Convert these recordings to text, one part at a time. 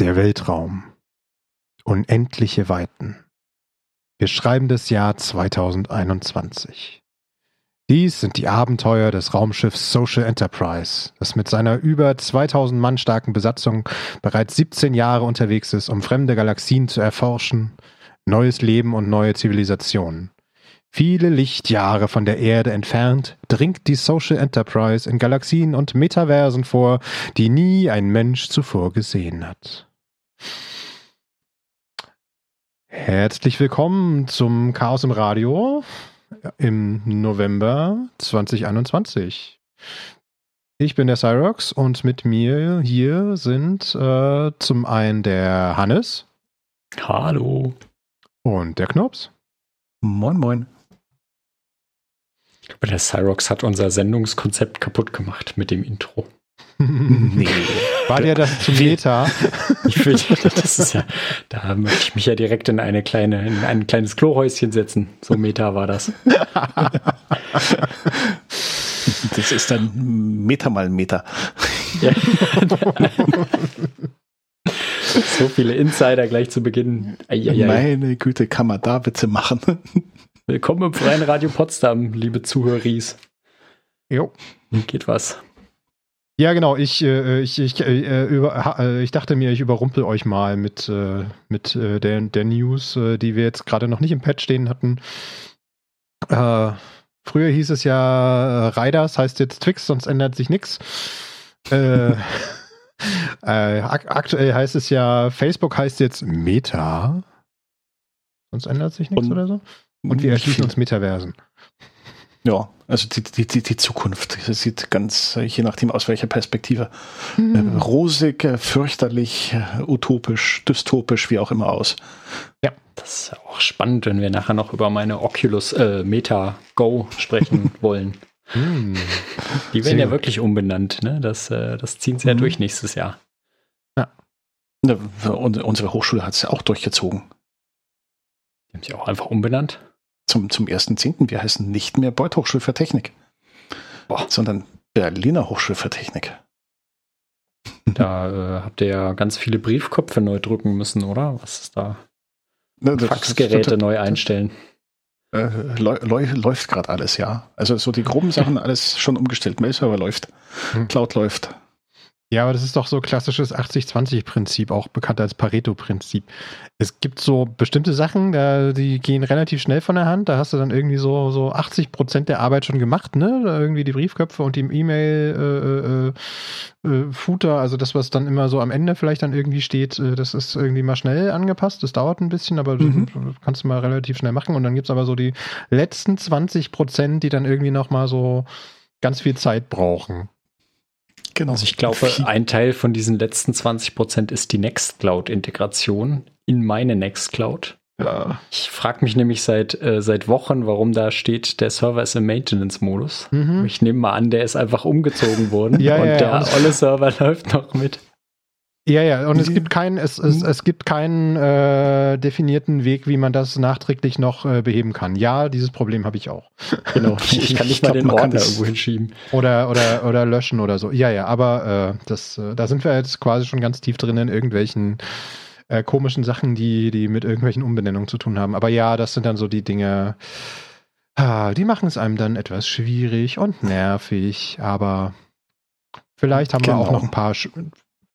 Der Weltraum. Unendliche Weiten. Wir schreiben das Jahr 2021. Dies sind die Abenteuer des Raumschiffs Social Enterprise, das mit seiner über 2000 Mann starken Besatzung bereits 17 Jahre unterwegs ist, um fremde Galaxien zu erforschen, neues Leben und neue Zivilisationen. Viele Lichtjahre von der Erde entfernt dringt die Social Enterprise in Galaxien und Metaversen vor, die nie ein Mensch zuvor gesehen hat. Herzlich willkommen zum Chaos im Radio im November 2021. Ich bin der Cyrox und mit mir hier sind äh, zum einen der Hannes. Hallo. Und der Knops. Moin, moin. Aber der Cyrox hat unser Sendungskonzept kaputt gemacht mit dem Intro. nee. War dir das zu Meta? ich finde, das ist ja, da möchte ich mich ja direkt in eine kleine, in ein kleines Klohäuschen setzen. So Meta war das. das ist dann Meter mal Meter. Ja. so viele Insider gleich zu Beginn. Eieiei. Meine Güte, kann man da Witze machen? Willkommen im Freien Radio Potsdam, liebe Zuhöris. Jo. Geht was. Ja, genau. Ich, äh, ich, ich, äh, über, äh, ich dachte mir, ich überrumpel euch mal mit, äh, mit äh, der, der News, äh, die wir jetzt gerade noch nicht im Patch stehen hatten. Früher hieß es ja Riders, heißt jetzt Twix, sonst ändert sich nichts. Ak aktuell heißt es ja, Facebook heißt jetzt Meta. Sonst ändert sich nichts oder so. Und wir erschließen uns Metaversen. Ja, also die, die, die, die Zukunft sieht ganz, je nachdem aus welcher Perspektive, mhm. rosig, fürchterlich, utopisch, dystopisch, wie auch immer aus. Ja, das ist ja auch spannend, wenn wir nachher noch über meine Oculus äh, Meta Go sprechen wollen. Mhm. Die werden Sehr ja wirklich umbenannt, ne? Das, äh, das ziehen sie mhm. ja durch nächstes Jahr. Ja. Und unsere Hochschule hat es ja auch durchgezogen. Die haben sie auch einfach umbenannt zum, zum 1.10. Wir heißen nicht mehr Beuth Hochschule für Technik, Boah. sondern Berliner Hochschule für Technik. Da äh, habt ihr ja ganz viele Briefköpfe neu drücken müssen, oder? Was ist da? Ne, Faxgeräte das, neu einstellen. Äh, läuft gerade alles, ja. Also so die groben Sachen alles schon umgestellt. Mail-Server läuft, hm. Cloud läuft. Ja, aber das ist doch so klassisches 80-20-Prinzip, auch bekannt als Pareto-Prinzip. Es gibt so bestimmte Sachen, da, die gehen relativ schnell von der Hand. Da hast du dann irgendwie so, so 80 Prozent der Arbeit schon gemacht, ne? Da irgendwie die Briefköpfe und die E-Mail-Footer, äh, äh, äh also das, was dann immer so am Ende vielleicht dann irgendwie steht, äh, das ist irgendwie mal schnell angepasst. Das dauert ein bisschen, aber mhm. das kannst du mal relativ schnell machen. Und dann gibt es aber so die letzten 20 Prozent, die dann irgendwie nochmal so ganz viel Zeit brauchen. Genau. Also ich glaube, ein Teil von diesen letzten 20 Prozent ist die Nextcloud-Integration in meine Nextcloud. Ja. Ich frage mich nämlich seit, äh, seit Wochen, warum da steht, der Server ist im Maintenance-Modus. Mhm. Ich nehme mal an, der ist einfach umgezogen worden ja, und ja, der olle Server läuft noch mit. Ja, ja, und es gibt keinen, es, es, es gibt keinen äh, definierten Weg, wie man das nachträglich noch äh, beheben kann. Ja, dieses Problem habe ich auch. Genau, ich kann nicht ich mal glaub, den Ordner irgendwo hinschieben. Oder, oder, oder löschen oder so. Ja, ja, aber äh, das, äh, da sind wir jetzt quasi schon ganz tief drin in irgendwelchen äh, komischen Sachen, die, die mit irgendwelchen Umbenennungen zu tun haben. Aber ja, das sind dann so die Dinge, ah, die machen es einem dann etwas schwierig und nervig, aber vielleicht haben genau. wir auch genau. noch ein paar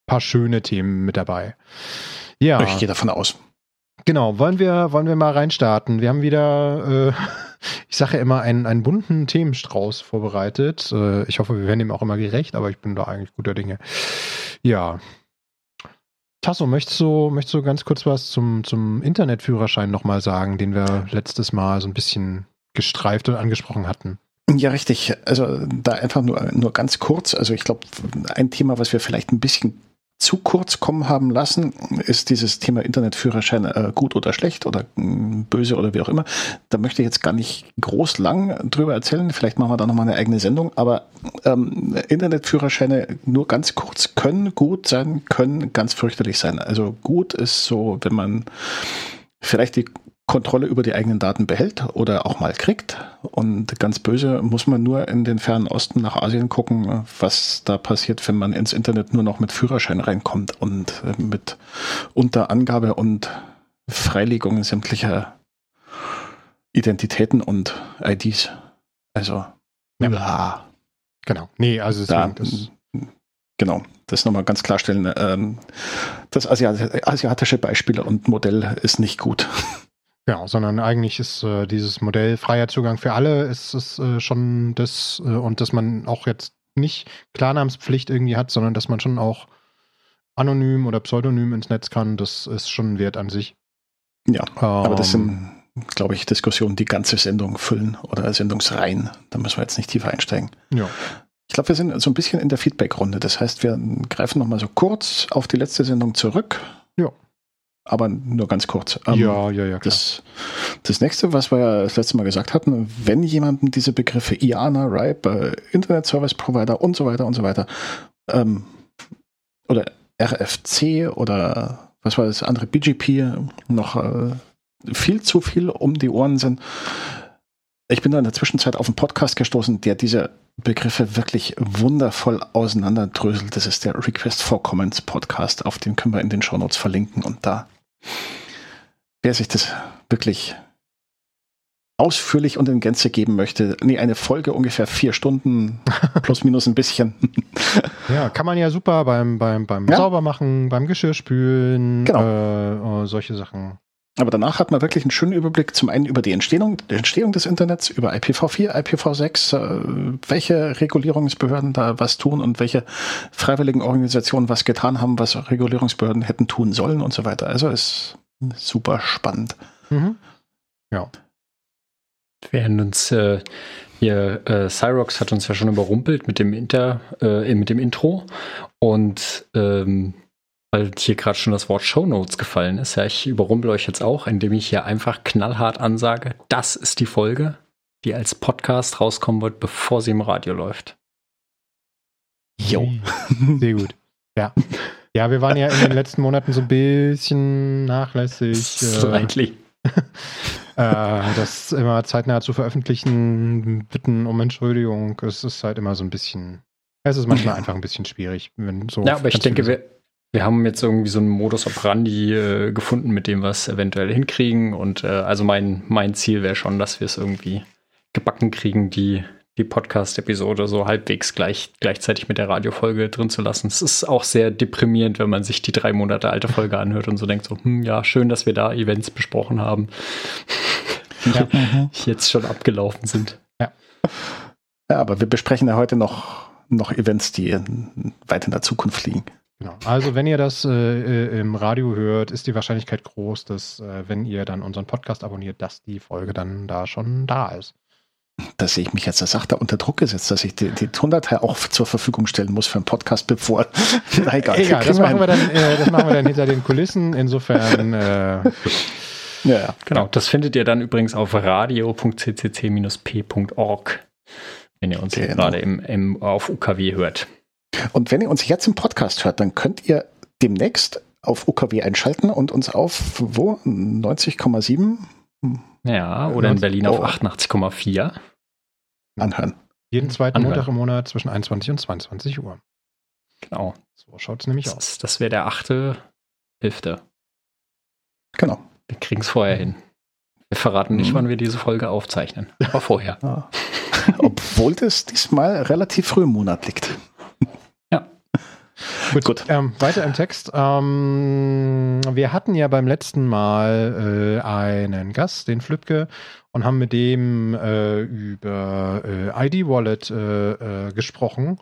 paar schöne Themen mit dabei. Ja. Ich gehe davon aus. Genau, wollen wir, wollen wir mal reinstarten? Wir haben wieder, äh, ich sage ja immer, einen, einen bunten Themenstrauß vorbereitet. Äh, ich hoffe, wir werden ihm auch immer gerecht, aber ich bin da eigentlich guter Dinge. Ja. Tasso, möchtest du, möchtest du ganz kurz was zum, zum Internetführerschein nochmal sagen, den wir letztes Mal so ein bisschen gestreift und angesprochen hatten? Ja, richtig. Also da einfach nur, nur ganz kurz. Also ich glaube, ein Thema, was wir vielleicht ein bisschen zu kurz kommen haben lassen, ist dieses Thema Internetführerschein äh, gut oder schlecht oder äh, böse oder wie auch immer. Da möchte ich jetzt gar nicht groß lang drüber erzählen. Vielleicht machen wir da nochmal eine eigene Sendung. Aber ähm, Internetführerscheine nur ganz kurz können gut sein, können ganz fürchterlich sein. Also gut ist so, wenn man vielleicht die Kontrolle über die eigenen Daten behält oder auch mal kriegt. Und ganz böse muss man nur in den fernen Osten nach Asien gucken, was da passiert, wenn man ins Internet nur noch mit Führerschein reinkommt und äh, mit Unterangabe und Freilegung sämtlicher Identitäten und IDs. Also, ja. Genau. Nee, also deswegen, da, das genau, das nochmal ganz klarstellen. Ähm, das asiatische Beispiel und Modell ist nicht gut. Genau, sondern eigentlich ist äh, dieses Modell freier Zugang für alle ist es äh, schon das äh, und dass man auch jetzt nicht Klarnamenspflicht irgendwie hat, sondern dass man schon auch anonym oder pseudonym ins Netz kann, das ist schon ein Wert an sich. Ja, ähm, aber das sind, glaube ich, Diskussionen, die ganze Sendung füllen oder Sendungsreihen. Da müssen wir jetzt nicht tiefer einsteigen. Ja. Ich glaube, wir sind so ein bisschen in der Feedback-Runde. Das heißt, wir greifen nochmal so kurz auf die letzte Sendung zurück. Ja aber nur ganz kurz. Ähm, ja, ja, ja. Klar. Das, das nächste, was wir ja das letzte Mal gesagt hatten, wenn jemandem diese Begriffe IANA, RIPE, äh, Internet Service Provider und so weiter und so weiter ähm, oder RFC oder was war das andere, BGP noch äh, viel zu viel um die Ohren sind. Ich bin da in der Zwischenzeit auf einen Podcast gestoßen, der diese Begriffe wirklich wundervoll auseinanderdröselt. Das ist der Request for Comments Podcast. Auf den können wir in den Shownotes verlinken und da wer sich das wirklich ausführlich und in Gänze geben möchte, nee, eine Folge ungefähr vier Stunden, plus minus ein bisschen. ja, kann man ja super beim, beim, beim ja. Saubermachen, beim Geschirrspülen, genau. äh, solche Sachen. Aber danach hat man wirklich einen schönen Überblick zum einen über die Entstehung, die Entstehung des Internets, über IPv4, IPv6, äh, welche Regulierungsbehörden da was tun und welche freiwilligen Organisationen was getan haben, was Regulierungsbehörden hätten tun sollen und so weiter. Also ist super spannend. Mhm. Ja. Wir werden uns äh, hier, äh, Cyrox hat uns ja schon überrumpelt mit dem Inter, äh, mit dem Intro und ähm, weil hier gerade schon das Wort Show Notes gefallen ist. Ja, ich überrumpel euch jetzt auch, indem ich hier einfach knallhart ansage, das ist die Folge, die als Podcast rauskommen wird, bevor sie im Radio läuft. Jo. Sehr gut. Ja. Ja, wir waren ja in den letzten Monaten so ein bisschen nachlässig. Slightly. Äh, das immer zeitnah zu veröffentlichen, bitten um Entschuldigung. Es ist halt immer so ein bisschen. Es ist manchmal einfach ein bisschen schwierig, wenn so. Ja, aber ich denke, wir, wir haben jetzt irgendwie so einen Modus operandi äh, gefunden, mit dem wir es eventuell hinkriegen. Und äh, also mein, mein Ziel wäre schon, dass wir es irgendwie gebacken kriegen, die, die Podcast-Episode so halbwegs gleich, gleichzeitig mit der Radiofolge drin zu lassen. Es ist auch sehr deprimierend, wenn man sich die drei Monate alte Folge anhört und so denkt so, hm, ja, schön, dass wir da Events besprochen haben, ja. die jetzt schon abgelaufen sind. Ja. ja, aber wir besprechen ja heute noch, noch Events, die weit in der Zukunft liegen. Genau. Also wenn ihr das äh, äh, im Radio hört, ist die Wahrscheinlichkeit groß, dass äh, wenn ihr dann unseren Podcast abonniert, dass die Folge dann da schon da ist. Da sehe ich mich jetzt als Sachter unter Druck gesetzt, dass ich die, die Tondatei auch zur Verfügung stellen muss für einen Podcast, bevor. Na egal. egal das, machen wir dann, äh, das machen wir dann hinter den Kulissen. Insofern. Äh, ja, ja, genau. Das findet ihr dann übrigens auf radio.ccc-p.org, wenn ihr uns genau. gerade im, im, auf UKW hört. Und wenn ihr uns jetzt im Podcast hört, dann könnt ihr demnächst auf UKW einschalten und uns auf wo? 90,7? Ja, oder in Berlin auf 88,4 anhören. Jeden zweiten anhören. Montag im Monat zwischen 21 und 22 Uhr. Genau. So schaut es nämlich das, aus. Das wäre der achte, elfte. Genau. Wir kriegen es vorher hin. Wir verraten nicht, mhm. wann wir diese Folge aufzeichnen, aber vorher. Ja. Obwohl das diesmal relativ früh im Monat liegt. Gut, Gut. Ähm, weiter im Text. Ähm, wir hatten ja beim letzten Mal äh, einen Gast, den Flübke, und haben mit dem äh, über äh, ID-Wallet äh, äh, gesprochen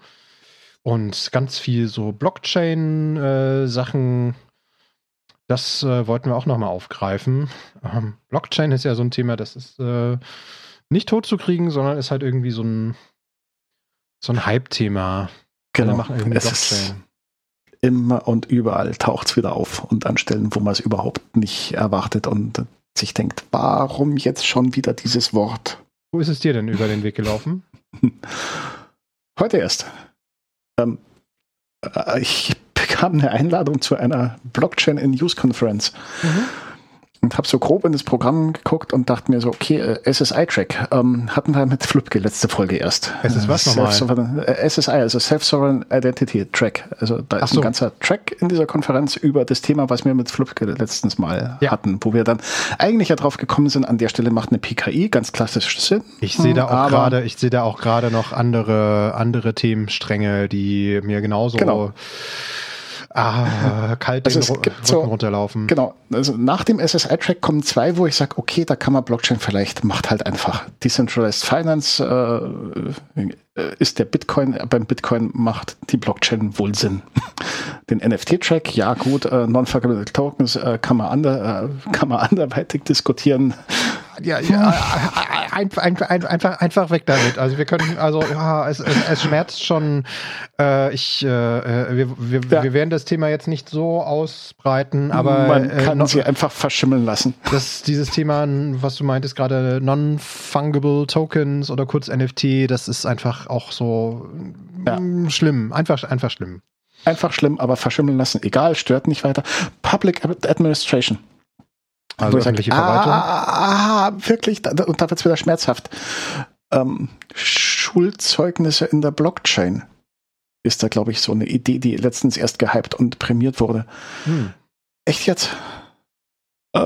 und ganz viel so Blockchain-Sachen. das äh, wollten wir auch nochmal aufgreifen. Ähm, Blockchain ist ja so ein Thema, das ist nicht tot zu kriegen, sondern ist halt irgendwie so ein, so ein Hype-Thema. Genau. Irgendwie Blockchain immer und überall taucht es wieder auf und an Stellen, wo man es überhaupt nicht erwartet und sich denkt, warum jetzt schon wieder dieses Wort? Wo ist es dir denn über den Weg gelaufen? Heute erst. Ähm, äh, ich bekam eine Einladung zu einer Blockchain in Use Conference. Mhm. Und habe so grob in das Programm geguckt und dachte mir so, okay, äh, SSI-Track ähm, hatten wir mit Flipke letzte Folge erst. SS was nochmal? Äh, SSI, also Self-Sovereign Identity Track. Also da ist so. ein ganzer Track in dieser Konferenz über das Thema, was wir mit Flipke letztens mal ja. hatten, wo wir dann eigentlich ja drauf gekommen sind, an der Stelle macht eine PKI ganz klassisch Sinn. Ich sehe da auch gerade, ich sehe da auch gerade noch andere, andere Themenstränge, die mir genauso genau ah, kalt also den Rücken so, runterlaufen. Genau, also nach dem SSI-Track kommen zwei, wo ich sage, okay, da kann man Blockchain vielleicht, macht halt einfach. Decentralized Finance äh, äh ist der Bitcoin, beim Bitcoin macht die Blockchain wohl Sinn. Den NFT-Track, ja gut, äh, Non-Fungible Tokens äh, kann, man ander, äh, kann man anderweitig diskutieren ja, ja einfach, einfach, einfach, einfach weg damit. Also wir können, also ja, es, es, es schmerzt schon. Äh, ich, äh, wir, wir, ja. wir werden das Thema jetzt nicht so ausbreiten, aber man äh, kann noch, sie einfach verschimmeln lassen. Das, dieses Thema, was du meintest gerade, non-fungible Tokens oder kurz NFT, das ist einfach auch so ja. schlimm, einfach, einfach schlimm. Einfach schlimm, aber verschimmeln lassen, egal, stört nicht weiter. Public Administration. Also öffentliche sage, Verwaltung. Ah, ah, wirklich, da, und da wird es wieder schmerzhaft. Ähm, Schulzeugnisse in der Blockchain ist da, glaube ich, so eine Idee, die letztens erst gehypt und prämiert wurde. Hm. Echt jetzt? Äh,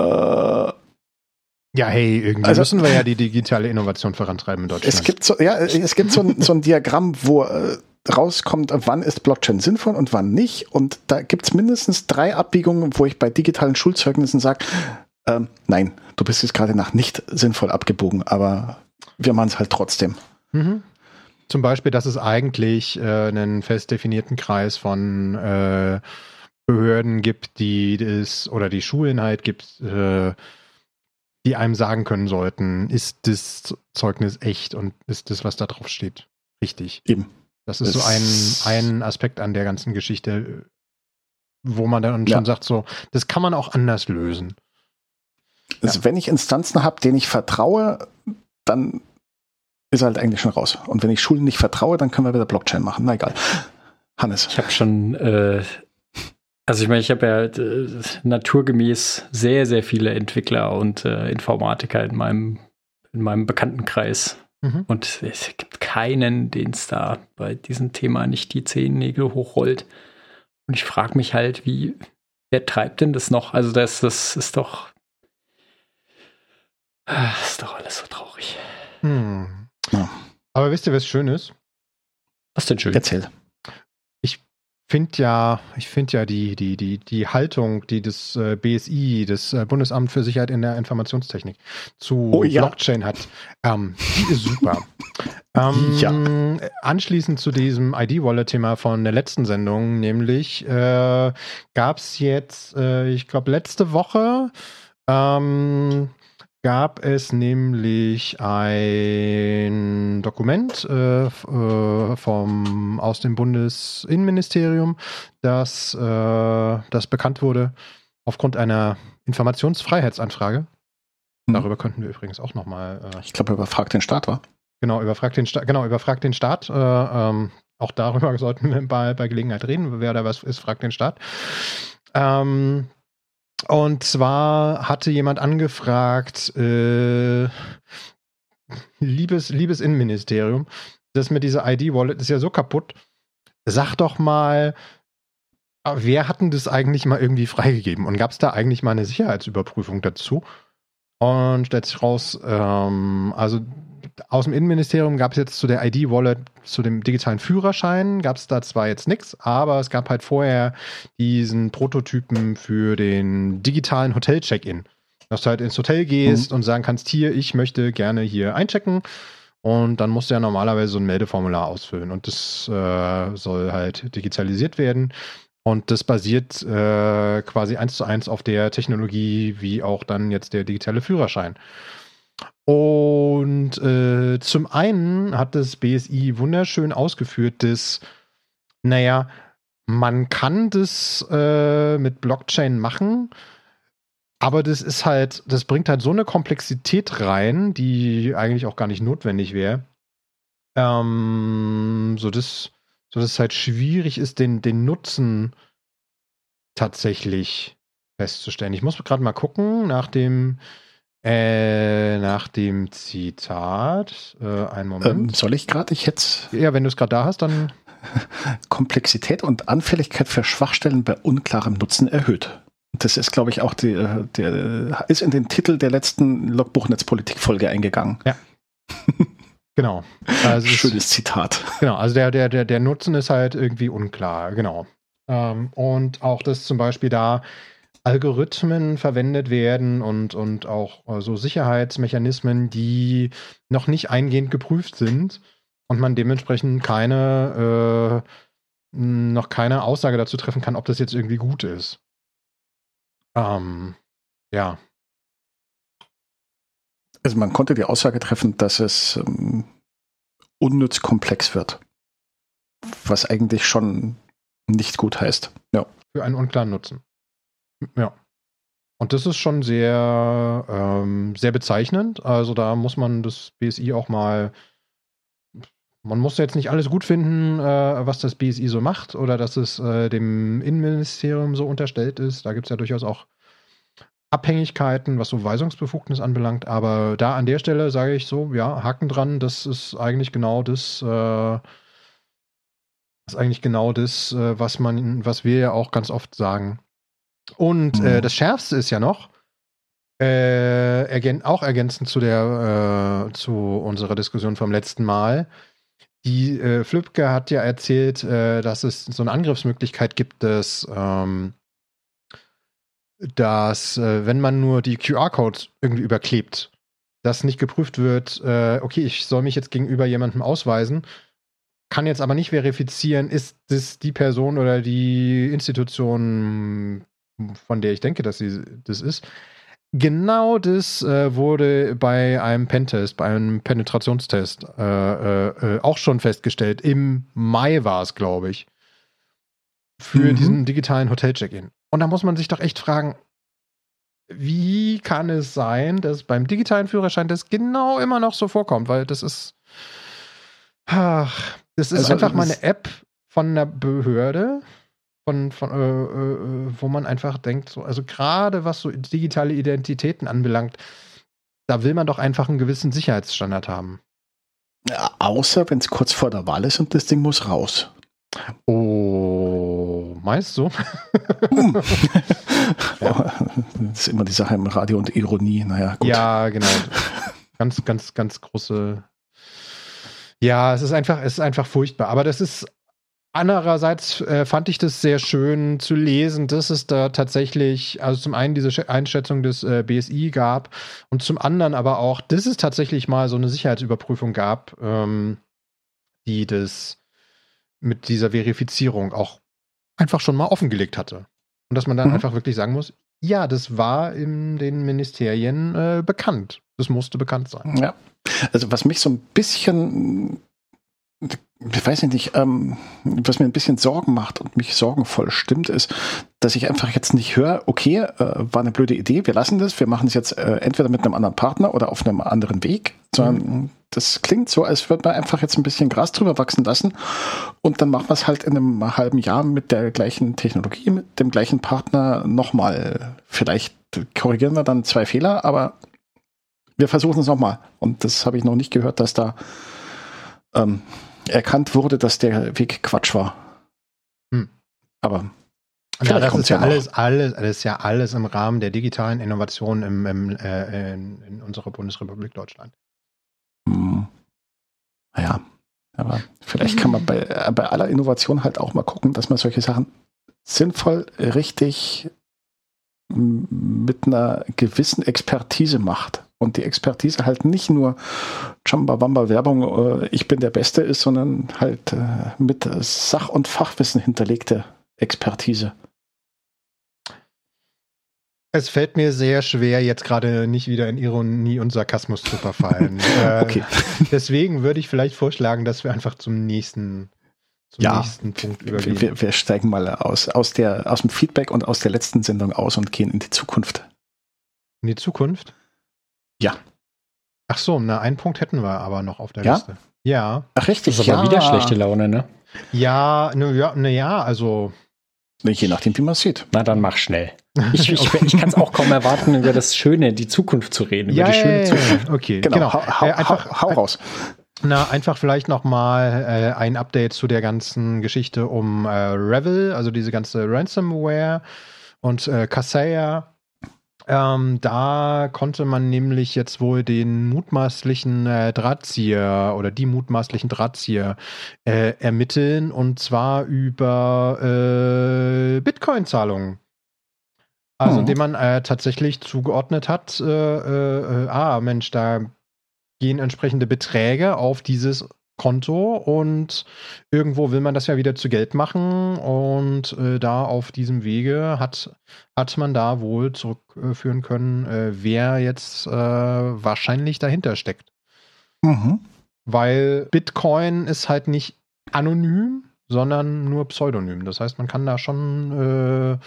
ja, hey, irgendwie also, müssen wir ja die digitale Innovation vorantreiben in Deutschland. Es gibt so, ja, es gibt so ein, so ein Diagramm, wo äh, rauskommt, wann ist Blockchain sinnvoll und wann nicht. Und da gibt es mindestens drei Abbiegungen, wo ich bei digitalen Schulzeugnissen sage, ähm, nein, du bist jetzt gerade nach nicht sinnvoll abgebogen, aber wir machen es halt trotzdem. Mhm. Zum Beispiel, dass es eigentlich äh, einen fest definierten Kreis von äh, Behörden gibt, die das oder die Schulen halt gibt, äh, die einem sagen können sollten, ist das Zeugnis echt und ist das, was da drauf steht, richtig. Eben. Das ist das so ein, ein Aspekt an der ganzen Geschichte, wo man dann ja. schon sagt, so, das kann man auch anders lösen. Also ja. wenn ich Instanzen habe, denen ich vertraue, dann ist er halt eigentlich schon raus. Und wenn ich Schulen nicht vertraue, dann können wir wieder Blockchain machen. Na egal. Hannes. Ich habe schon, äh, also ich meine, ich habe ja äh, naturgemäß sehr, sehr viele Entwickler und äh, Informatiker in meinem, in meinem Bekanntenkreis. Mhm. Und es gibt keinen, den es da bei diesem Thema nicht die Zehennägel hochrollt. Und ich frage mich halt, wie, wer treibt denn das noch? Also das, das ist doch Ah, ist doch alles so traurig. Hm. Ja. Aber wisst ihr, was schön ist? Was denn schön? Erzähl. Ich finde ja, ich finde ja die, die, die, die Haltung, die das äh, BSI, das äh, Bundesamt für Sicherheit in der Informationstechnik, zu oh, ja. Blockchain hat, ähm, die ist super. ähm, ja. Anschließend zu diesem ID-Wallet-Thema von der letzten Sendung, nämlich äh, gab es jetzt, äh, ich glaube, letzte Woche ähm, gab es nämlich ein Dokument äh, äh, vom, aus dem Bundesinnenministerium, das, äh, das bekannt wurde aufgrund einer Informationsfreiheitsanfrage. Mhm. Darüber könnten wir übrigens auch nochmal. Äh, ich glaube, überfragt den Staat, war. Genau, überfragt den Staat. Genau, überfragt den Staat. Äh, ähm, auch darüber sollten wir bei, bei Gelegenheit reden. Wer da was ist, fragt den Staat. Ähm, und zwar hatte jemand angefragt, äh, liebes, liebes Innenministerium, das mit dieser ID-Wallet ist ja so kaputt. Sag doch mal, wer hat denn das eigentlich mal irgendwie freigegeben? Und gab es da eigentlich mal eine Sicherheitsüberprüfung dazu? Und stellt sich raus, ähm, also aus dem Innenministerium gab es jetzt zu der ID-Wallet, zu dem digitalen Führerschein, gab es da zwar jetzt nichts, aber es gab halt vorher diesen Prototypen für den digitalen Hotel-Check-In. Dass du halt ins Hotel gehst mhm. und sagen kannst, hier, ich möchte gerne hier einchecken. Und dann musst du ja normalerweise so ein Meldeformular ausfüllen. Und das äh, soll halt digitalisiert werden. Und das basiert äh, quasi eins zu eins auf der Technologie, wie auch dann jetzt der digitale Führerschein. Und äh, zum einen hat das BSI wunderschön ausgeführt, dass, naja, man kann das äh, mit Blockchain machen, aber das ist halt, das bringt halt so eine Komplexität rein, die eigentlich auch gar nicht notwendig wäre. Ähm, so dass, so dass es halt schwierig ist, den, den Nutzen tatsächlich festzustellen. Ich muss gerade mal gucken nach dem äh, nach dem Zitat. Äh, einen Moment. Ähm, soll ich gerade? Ich hätte Ja, wenn du es gerade da hast, dann. Komplexität und Anfälligkeit für Schwachstellen bei unklarem Nutzen erhöht. Das ist, glaube ich, auch die, äh, der ist in den Titel der letzten Logbuchnetzpolitik-Folge eingegangen. Ja. genau. Also Schönes Zitat. Genau, also der, der, der, der Nutzen ist halt irgendwie unklar, genau. Ähm, und auch das zum Beispiel da Algorithmen verwendet werden und, und auch äh, so Sicherheitsmechanismen, die noch nicht eingehend geprüft sind und man dementsprechend keine, äh, noch keine Aussage dazu treffen kann, ob das jetzt irgendwie gut ist. Ähm, ja. Also man konnte die Aussage treffen, dass es ähm, unnütz komplex wird. Was eigentlich schon nicht gut heißt. Ja. Für einen unklaren Nutzen. Ja. Und das ist schon sehr, ähm, sehr bezeichnend. Also da muss man das BSI auch mal. Man muss jetzt nicht alles gut finden, äh, was das BSI so macht oder dass es äh, dem Innenministerium so unterstellt ist. Da gibt es ja durchaus auch Abhängigkeiten, was so Weisungsbefugnis anbelangt. Aber da an der Stelle sage ich so, ja, Haken dran, das ist eigentlich genau das, äh, ist eigentlich genau das, äh, was man, was wir ja auch ganz oft sagen. Und äh, mhm. äh, das Schärfste ist ja noch, äh, ergän auch ergänzend zu der, äh, zu unserer Diskussion vom letzten Mal. Die äh, Flübke hat ja erzählt, äh, dass es so eine Angriffsmöglichkeit gibt, dass, ähm, dass äh, wenn man nur die QR-Codes irgendwie überklebt, dass nicht geprüft wird, okay, ich soll mich jetzt gegenüber jemandem ausweisen, kann jetzt aber nicht verifizieren, ist das die Person oder die Institution von der ich denke, dass sie das ist. Genau das äh, wurde bei einem Pentest, bei einem Penetrationstest äh, äh, äh auch schon festgestellt. Im Mai war es, glaube ich. Für mhm. diesen digitalen Hotel-Check-In. Und da muss man sich doch echt fragen, wie kann es sein, dass beim digitalen Führerschein das genau immer noch so vorkommt? Weil das ist. Ach, das ist also, einfach mal eine App von einer Behörde, von, von äh, äh, wo man einfach denkt, so, also gerade was so digitale Identitäten anbelangt, da will man doch einfach einen gewissen Sicherheitsstandard haben. Ja, außer wenn es kurz vor der Wahl ist und das Ding muss raus. Oh, meinst du? ja. Das ist immer die Sache im Radio und Ironie. Naja, gut. Ja, genau. Ganz, ganz, ganz große. Ja, es ist einfach, es ist einfach furchtbar. Aber das ist Andererseits äh, fand ich das sehr schön zu lesen, dass es da tatsächlich, also zum einen diese Einschätzung des äh, BSI gab und zum anderen aber auch, dass es tatsächlich mal so eine Sicherheitsüberprüfung gab, ähm, die das mit dieser Verifizierung auch einfach schon mal offengelegt hatte. Und dass man dann mhm. einfach wirklich sagen muss, ja, das war in den Ministerien äh, bekannt. Das musste bekannt sein. Ja. Also was mich so ein bisschen ich weiß nicht, ähm, was mir ein bisschen Sorgen macht und mich sorgenvoll stimmt, ist, dass ich einfach jetzt nicht höre, okay, äh, war eine blöde Idee, wir lassen das, wir machen es jetzt äh, entweder mit einem anderen Partner oder auf einem anderen Weg, sondern mhm. das klingt so, als würde man einfach jetzt ein bisschen Gras drüber wachsen lassen und dann machen wir es halt in einem halben Jahr mit der gleichen Technologie, mit dem gleichen Partner nochmal. Vielleicht korrigieren wir dann zwei Fehler, aber wir versuchen es nochmal. Und das habe ich noch nicht gehört, dass da ähm, erkannt wurde, dass der Weg Quatsch war. Hm. Aber ja, das ist ja, ja alles, alles, das ist ja alles im Rahmen der digitalen Innovation im, im äh, in, in, unserer Bundesrepublik Deutschland. Hm. Naja, aber vielleicht kann man bei, äh, bei aller Innovation halt auch mal gucken, dass man solche Sachen sinnvoll, richtig mit einer gewissen Expertise macht und die Expertise halt nicht nur Chamba-Wamba Werbung, äh, ich bin der Beste ist, sondern halt äh, mit Sach- und Fachwissen hinterlegte Expertise. Es fällt mir sehr schwer, jetzt gerade nicht wieder in Ironie und Sarkasmus zu verfallen. äh, okay. Deswegen würde ich vielleicht vorschlagen, dass wir einfach zum nächsten, zum ja, nächsten Punkt übergehen. Wir, wir, steigen mal aus, aus, der, aus dem Feedback und aus der letzten Sendung aus und gehen in die Zukunft. In die Zukunft? Ja. Ach so, na, einen Punkt hätten wir aber noch auf der ja? Liste. Ja. Ach, richtig. Das ist aber ja. wieder schlechte Laune, ne? Ja, ne, ja, ne, ja, also Je nachdem, wie man es sieht. Na, dann mach schnell. Ich, ich, ich kann es auch kaum erwarten, über das Schöne, die Zukunft zu reden. Ja, über die schöne Zukunft. Okay, genau. genau. Hau, hau, äh, einfach, hau, hau raus. Na, einfach vielleicht nochmal äh, ein Update zu der ganzen Geschichte um äh, Revel, also diese ganze Ransomware und äh, Kaseya. Ähm, da konnte man nämlich jetzt wohl den mutmaßlichen äh, Drahtzieher oder die mutmaßlichen Drahtzieher äh, ermitteln und zwar über äh, Bitcoin-Zahlungen. Also, hm. indem man äh, tatsächlich zugeordnet hat, äh, äh, ah, Mensch, da gehen entsprechende Beträge auf dieses Konto und irgendwo will man das ja wieder zu Geld machen und äh, da auf diesem Wege hat, hat man da wohl zurückführen können, äh, wer jetzt äh, wahrscheinlich dahinter steckt. Mhm. Weil Bitcoin ist halt nicht anonym, sondern nur pseudonym. Das heißt, man kann da schon, äh,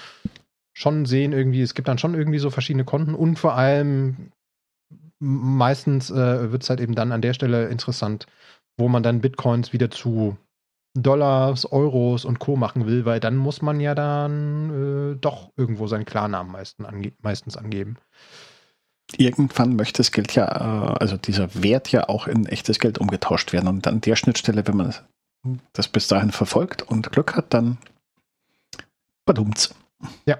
schon sehen, irgendwie, es gibt dann schon irgendwie so verschiedene Konten und vor allem meistens äh, wird es halt eben dann an der Stelle interessant, wo man dann Bitcoins wieder zu Dollars, Euros und Co. machen will, weil dann muss man ja dann äh, doch irgendwo seinen Klarnamen meisten ange meistens angeben. Irgendwann möchte das Geld ja, äh, also dieser Wert ja auch in echtes Geld umgetauscht werden. Und an der Schnittstelle, wenn man das bis dahin verfolgt und Glück hat, dann badumt's. Ja,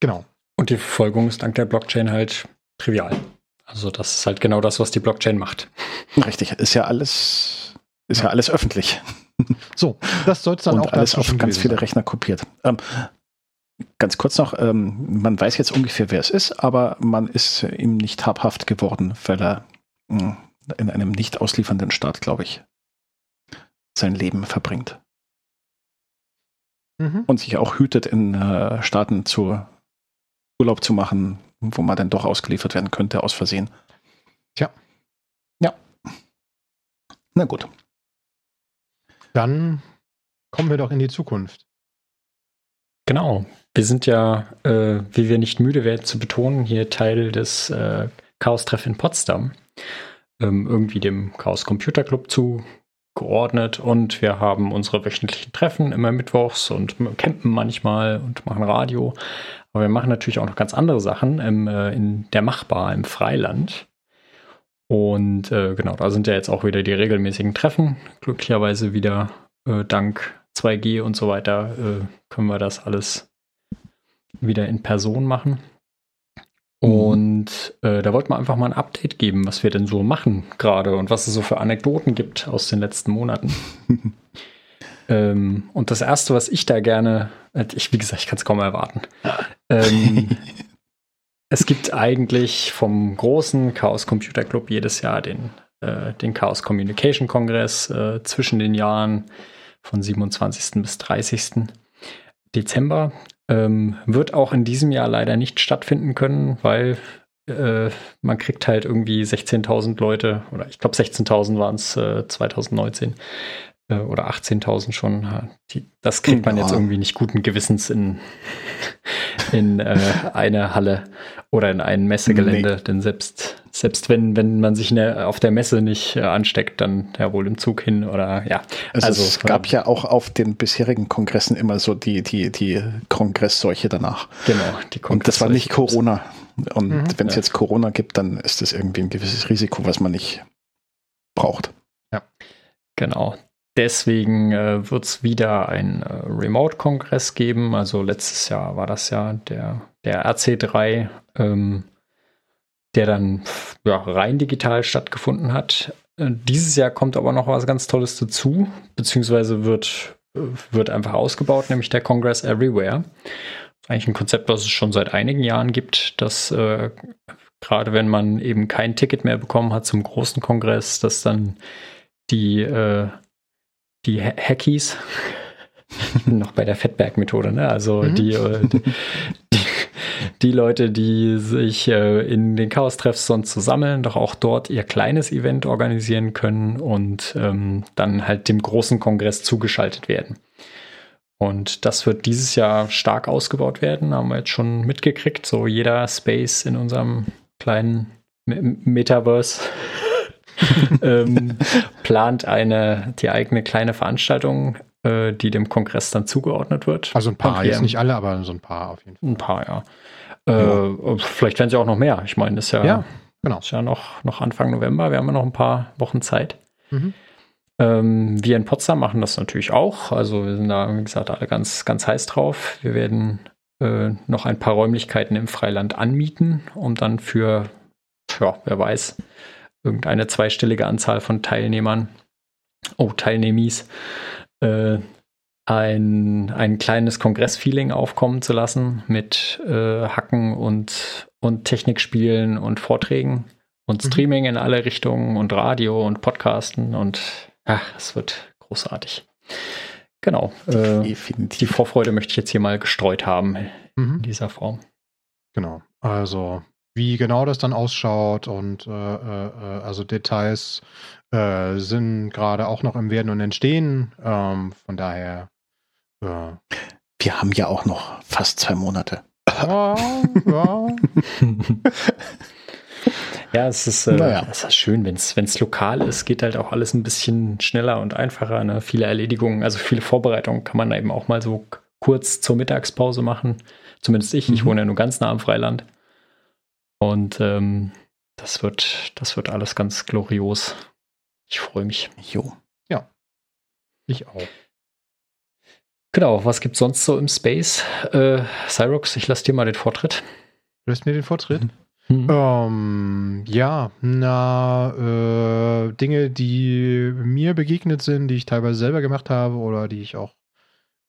genau. Und die Verfolgung ist dank der Blockchain halt trivial. Also das ist halt genau das, was die Blockchain macht. Richtig, ist ja alles, ist ja, ja alles öffentlich. So, das soll es dann Und auch alles auf ganz viele sein. Rechner kopiert. Ähm, ganz kurz noch, ähm, man weiß jetzt ungefähr, wer es ist, aber man ist ihm nicht habhaft geworden, weil er mh, hm, in einem nicht ausliefernden Staat, glaube ich, sein Leben verbringt. Mhm. Und sich auch hütet, in äh, Staaten zu Urlaub zu machen, wo man dann doch ausgeliefert werden könnte aus Versehen. Tja. Ja. Na gut. Dann kommen wir doch in die Zukunft. Genau. Wir sind ja, äh, wie wir nicht müde werden zu betonen, hier Teil des äh, Chaos-Treff in Potsdam. Ähm, irgendwie dem Chaos Computer Club zugeordnet und wir haben unsere wöchentlichen Treffen immer mittwochs und campen manchmal und machen Radio. Aber wir machen natürlich auch noch ganz andere Sachen im, äh, in der Machbar im Freiland. Und äh, genau, da sind ja jetzt auch wieder die regelmäßigen Treffen. Glücklicherweise wieder äh, dank 2G und so weiter äh, können wir das alles wieder in Person machen. Mhm. Und äh, da wollten wir einfach mal ein Update geben, was wir denn so machen gerade und was es so für Anekdoten gibt aus den letzten Monaten. Ähm, und das Erste, was ich da gerne, äh, ich, wie gesagt, ich kann es kaum erwarten. Ähm, es gibt eigentlich vom großen Chaos Computer Club jedes Jahr den, äh, den Chaos Communication Kongress äh, zwischen den Jahren von 27. bis 30. Dezember. Ähm, wird auch in diesem Jahr leider nicht stattfinden können, weil äh, man kriegt halt irgendwie 16.000 Leute, oder ich glaube 16.000 waren es äh, 2019, äh, oder 18.000 schon. Die, das kriegt man ja. jetzt irgendwie nicht guten Gewissens in, in äh, eine Halle oder in ein Messegelände. Nee. Denn selbst, selbst wenn, wenn man sich der, auf der Messe nicht äh, ansteckt, dann ja wohl im Zug hin oder ja. Also, also es gab ja auch auf den bisherigen Kongressen immer so die, die, die Kongressseuche danach. Genau, die Kongress Und das war nicht Corona. Und mhm, wenn es ja. jetzt Corona gibt, dann ist das irgendwie ein gewisses Risiko, was man nicht braucht. Ja. Genau. Deswegen äh, wird es wieder einen äh, Remote-Kongress geben. Also letztes Jahr war das ja der, der RC3, ähm, der dann ja, rein digital stattgefunden hat. Äh, dieses Jahr kommt aber noch was ganz Tolles dazu, beziehungsweise wird, äh, wird einfach ausgebaut, nämlich der Congress Everywhere. Eigentlich ein Konzept, was es schon seit einigen Jahren gibt, dass äh, gerade wenn man eben kein Ticket mehr bekommen hat zum großen Kongress, dass dann die äh, die Hackies, noch bei der Fettberg-Methode, ne? Also mhm. die, äh, die, die, Leute, die sich äh, in den Chaos-Treffs sonst so doch auch dort ihr kleines Event organisieren können und ähm, dann halt dem großen Kongress zugeschaltet werden. Und das wird dieses Jahr stark ausgebaut werden, haben wir jetzt schon mitgekriegt. So jeder Space in unserem kleinen Metaverse ähm, plant eine, die eigene kleine Veranstaltung äh, die dem Kongress dann zugeordnet wird. Also ein paar, jetzt nicht alle, aber so ein paar auf jeden Fall. Ein paar, ja. Äh, ja. Vielleicht werden sie auch noch mehr. Ich meine, das ist ja, ja genau. ist ja noch, noch Anfang November. Wir haben ja noch ein paar Wochen Zeit. Mhm. Ähm, wir in Potsdam machen das natürlich auch. Also wir sind da, wie gesagt, alle ganz, ganz heiß drauf. Wir werden äh, noch ein paar Räumlichkeiten im Freiland anmieten, um dann für, ja, wer weiß, irgendeine zweistellige Anzahl von Teilnehmern, oh, Teilnehmis, äh, ein, ein kleines Kongressfeeling aufkommen zu lassen mit äh, Hacken und, und Technikspielen und Vorträgen und mhm. Streaming mhm. in alle Richtungen und Radio und Podcasten und ach, es wird großartig. Genau. Äh, die Vorfreude möchte ich jetzt hier mal gestreut haben mhm. in dieser Form. Genau. Also wie genau das dann ausschaut und äh, äh, also Details äh, sind gerade auch noch im Werden und Entstehen. Ähm, von daher. Äh, Wir haben ja auch noch fast zwei Monate. Ja, ja. ja, es ist, äh, naja. es ist schön, wenn es lokal ist, geht halt auch alles ein bisschen schneller und einfacher. Ne? Viele Erledigungen, also viele Vorbereitungen kann man eben auch mal so kurz zur Mittagspause machen. Zumindest ich, mhm. ich wohne ja nur ganz nah am Freiland. Und ähm, das wird, das wird alles ganz glorios. Ich freue mich. Jo. Ja. Ich auch. Genau, was gibt es sonst so im Space? Äh, Cyrox, ich lasse dir mal den Vortritt. Du lässt mir den Vortritt? Mhm. Ähm, ja, na, äh, Dinge, die mir begegnet sind, die ich teilweise selber gemacht habe oder die ich auch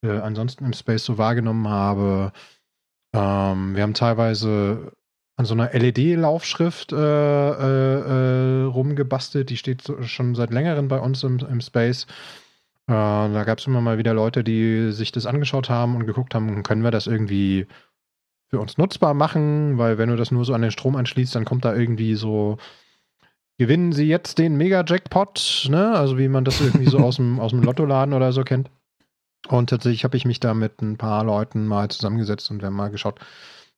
äh, ansonsten im Space so wahrgenommen habe. Ähm, wir haben teilweise an so einer LED-Laufschrift äh, äh, äh, rumgebastelt. Die steht schon seit längerem bei uns im, im Space. Äh, da gab es immer mal wieder Leute, die sich das angeschaut haben und geguckt haben, können wir das irgendwie für uns nutzbar machen? Weil wenn du das nur so an den Strom anschließt, dann kommt da irgendwie so, gewinnen sie jetzt den Mega-Jackpot, ne? Also wie man das irgendwie so aus dem, aus dem Lottoladen oder so kennt. Und tatsächlich habe ich mich da mit ein paar Leuten mal zusammengesetzt und wir haben mal geschaut,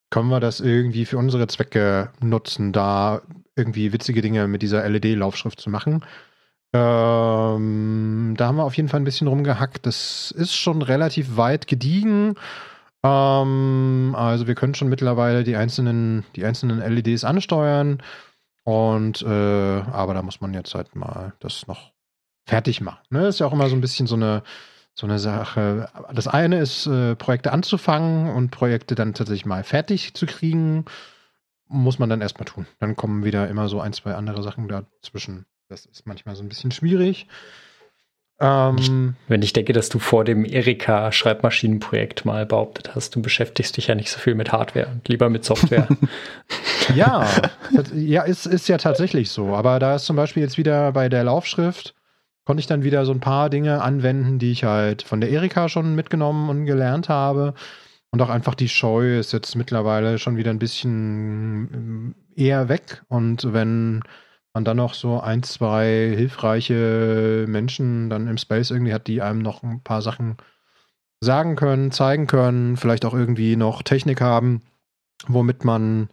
können wir das irgendwie für unsere Zwecke nutzen, da irgendwie witzige Dinge mit dieser LED-Laufschrift zu machen. Ähm, da haben wir auf jeden Fall ein bisschen rumgehackt. Das ist schon relativ weit gediegen. Ähm, also wir können schon mittlerweile die einzelnen, die einzelnen LEDs ansteuern. Und äh, aber da muss man jetzt halt mal das noch fertig machen. Ne? Ist ja auch immer so ein bisschen so eine so eine Sache. Das eine ist, äh, Projekte anzufangen und Projekte dann tatsächlich mal fertig zu kriegen, muss man dann erstmal tun. Dann kommen wieder immer so ein, zwei andere Sachen dazwischen. Das ist manchmal so ein bisschen schwierig. Ähm, Wenn ich denke, dass du vor dem Erika-Schreibmaschinenprojekt mal behauptet hast, du beschäftigst dich ja nicht so viel mit Hardware und lieber mit Software. ja, ja, ist, ist ja tatsächlich so. Aber da ist zum Beispiel jetzt wieder bei der Laufschrift, konnte ich dann wieder so ein paar Dinge anwenden, die ich halt von der Erika schon mitgenommen und gelernt habe. Und auch einfach die Scheu ist jetzt mittlerweile schon wieder ein bisschen äh, eher weg. Und wenn man dann noch so ein, zwei hilfreiche Menschen dann im Space irgendwie hat, die einem noch ein paar Sachen sagen können, zeigen können, vielleicht auch irgendwie noch Technik haben, womit man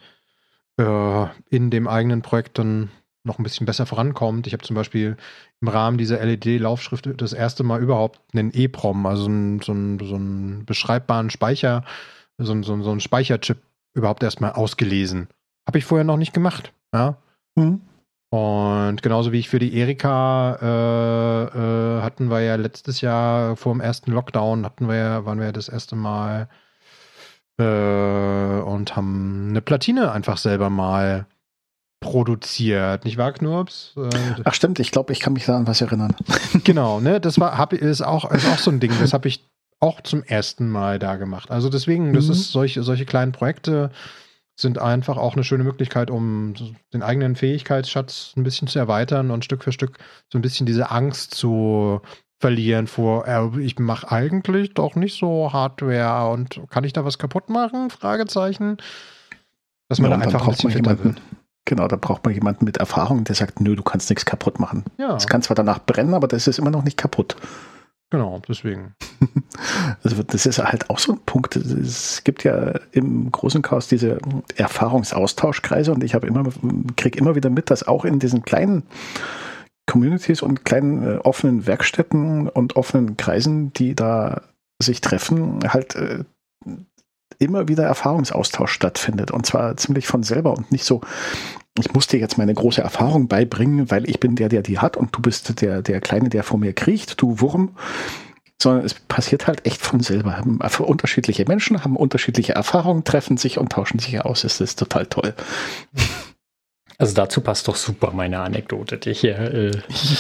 äh, in dem eigenen Projekt dann noch ein bisschen besser vorankommt. Ich habe zum Beispiel im Rahmen dieser LED-Laufschrift das erste Mal überhaupt einen EEPROM, also einen, so, einen, so einen beschreibbaren Speicher, so, einen, so, einen Speicherchip überhaupt erstmal ausgelesen. Habe ich vorher noch nicht gemacht. Ja. Mhm. Und genauso wie ich für die Erika äh, äh, hatten wir ja letztes Jahr vor dem ersten Lockdown hatten wir ja, waren wir ja das erste Mal äh, und haben eine Platine einfach selber mal produziert, nicht wahr, Knurps? Äh, Ach stimmt, ich glaube, ich kann mich da an was erinnern. genau, ne, das war, hab, ist, auch, ist auch so ein Ding, das habe ich auch zum ersten Mal da gemacht. Also deswegen, das mhm. ist solche, solche kleinen Projekte sind einfach auch eine schöne Möglichkeit, um den eigenen Fähigkeitsschatz ein bisschen zu erweitern und Stück für Stück so ein bisschen diese Angst zu verlieren vor, äh, ich mache eigentlich doch nicht so Hardware und kann ich da was kaputt machen? Fragezeichen. Dass man ja, da einfach ein bisschen fitter wird. Genau, da braucht man jemanden mit Erfahrung, der sagt, nö, du kannst nichts kaputt machen. Ja. Es kann zwar danach brennen, aber das ist immer noch nicht kaputt. Genau, deswegen. Also das ist halt auch so ein Punkt. Es gibt ja im großen Chaos diese Erfahrungsaustauschkreise und ich habe immer, kriege immer wieder mit, dass auch in diesen kleinen Communities und kleinen äh, offenen Werkstätten und offenen Kreisen, die da sich treffen, halt äh, immer wieder Erfahrungsaustausch stattfindet. Und zwar ziemlich von selber und nicht so, ich muss dir jetzt meine große Erfahrung beibringen, weil ich bin der, der die hat und du bist der, der Kleine, der vor mir kriecht, du Wurm. Sondern es passiert halt echt von selber. Unterschiedliche Menschen haben unterschiedliche Erfahrungen, treffen sich und tauschen sich aus. Es ist total toll. Also dazu passt doch super meine Anekdote, die ich hier, äh,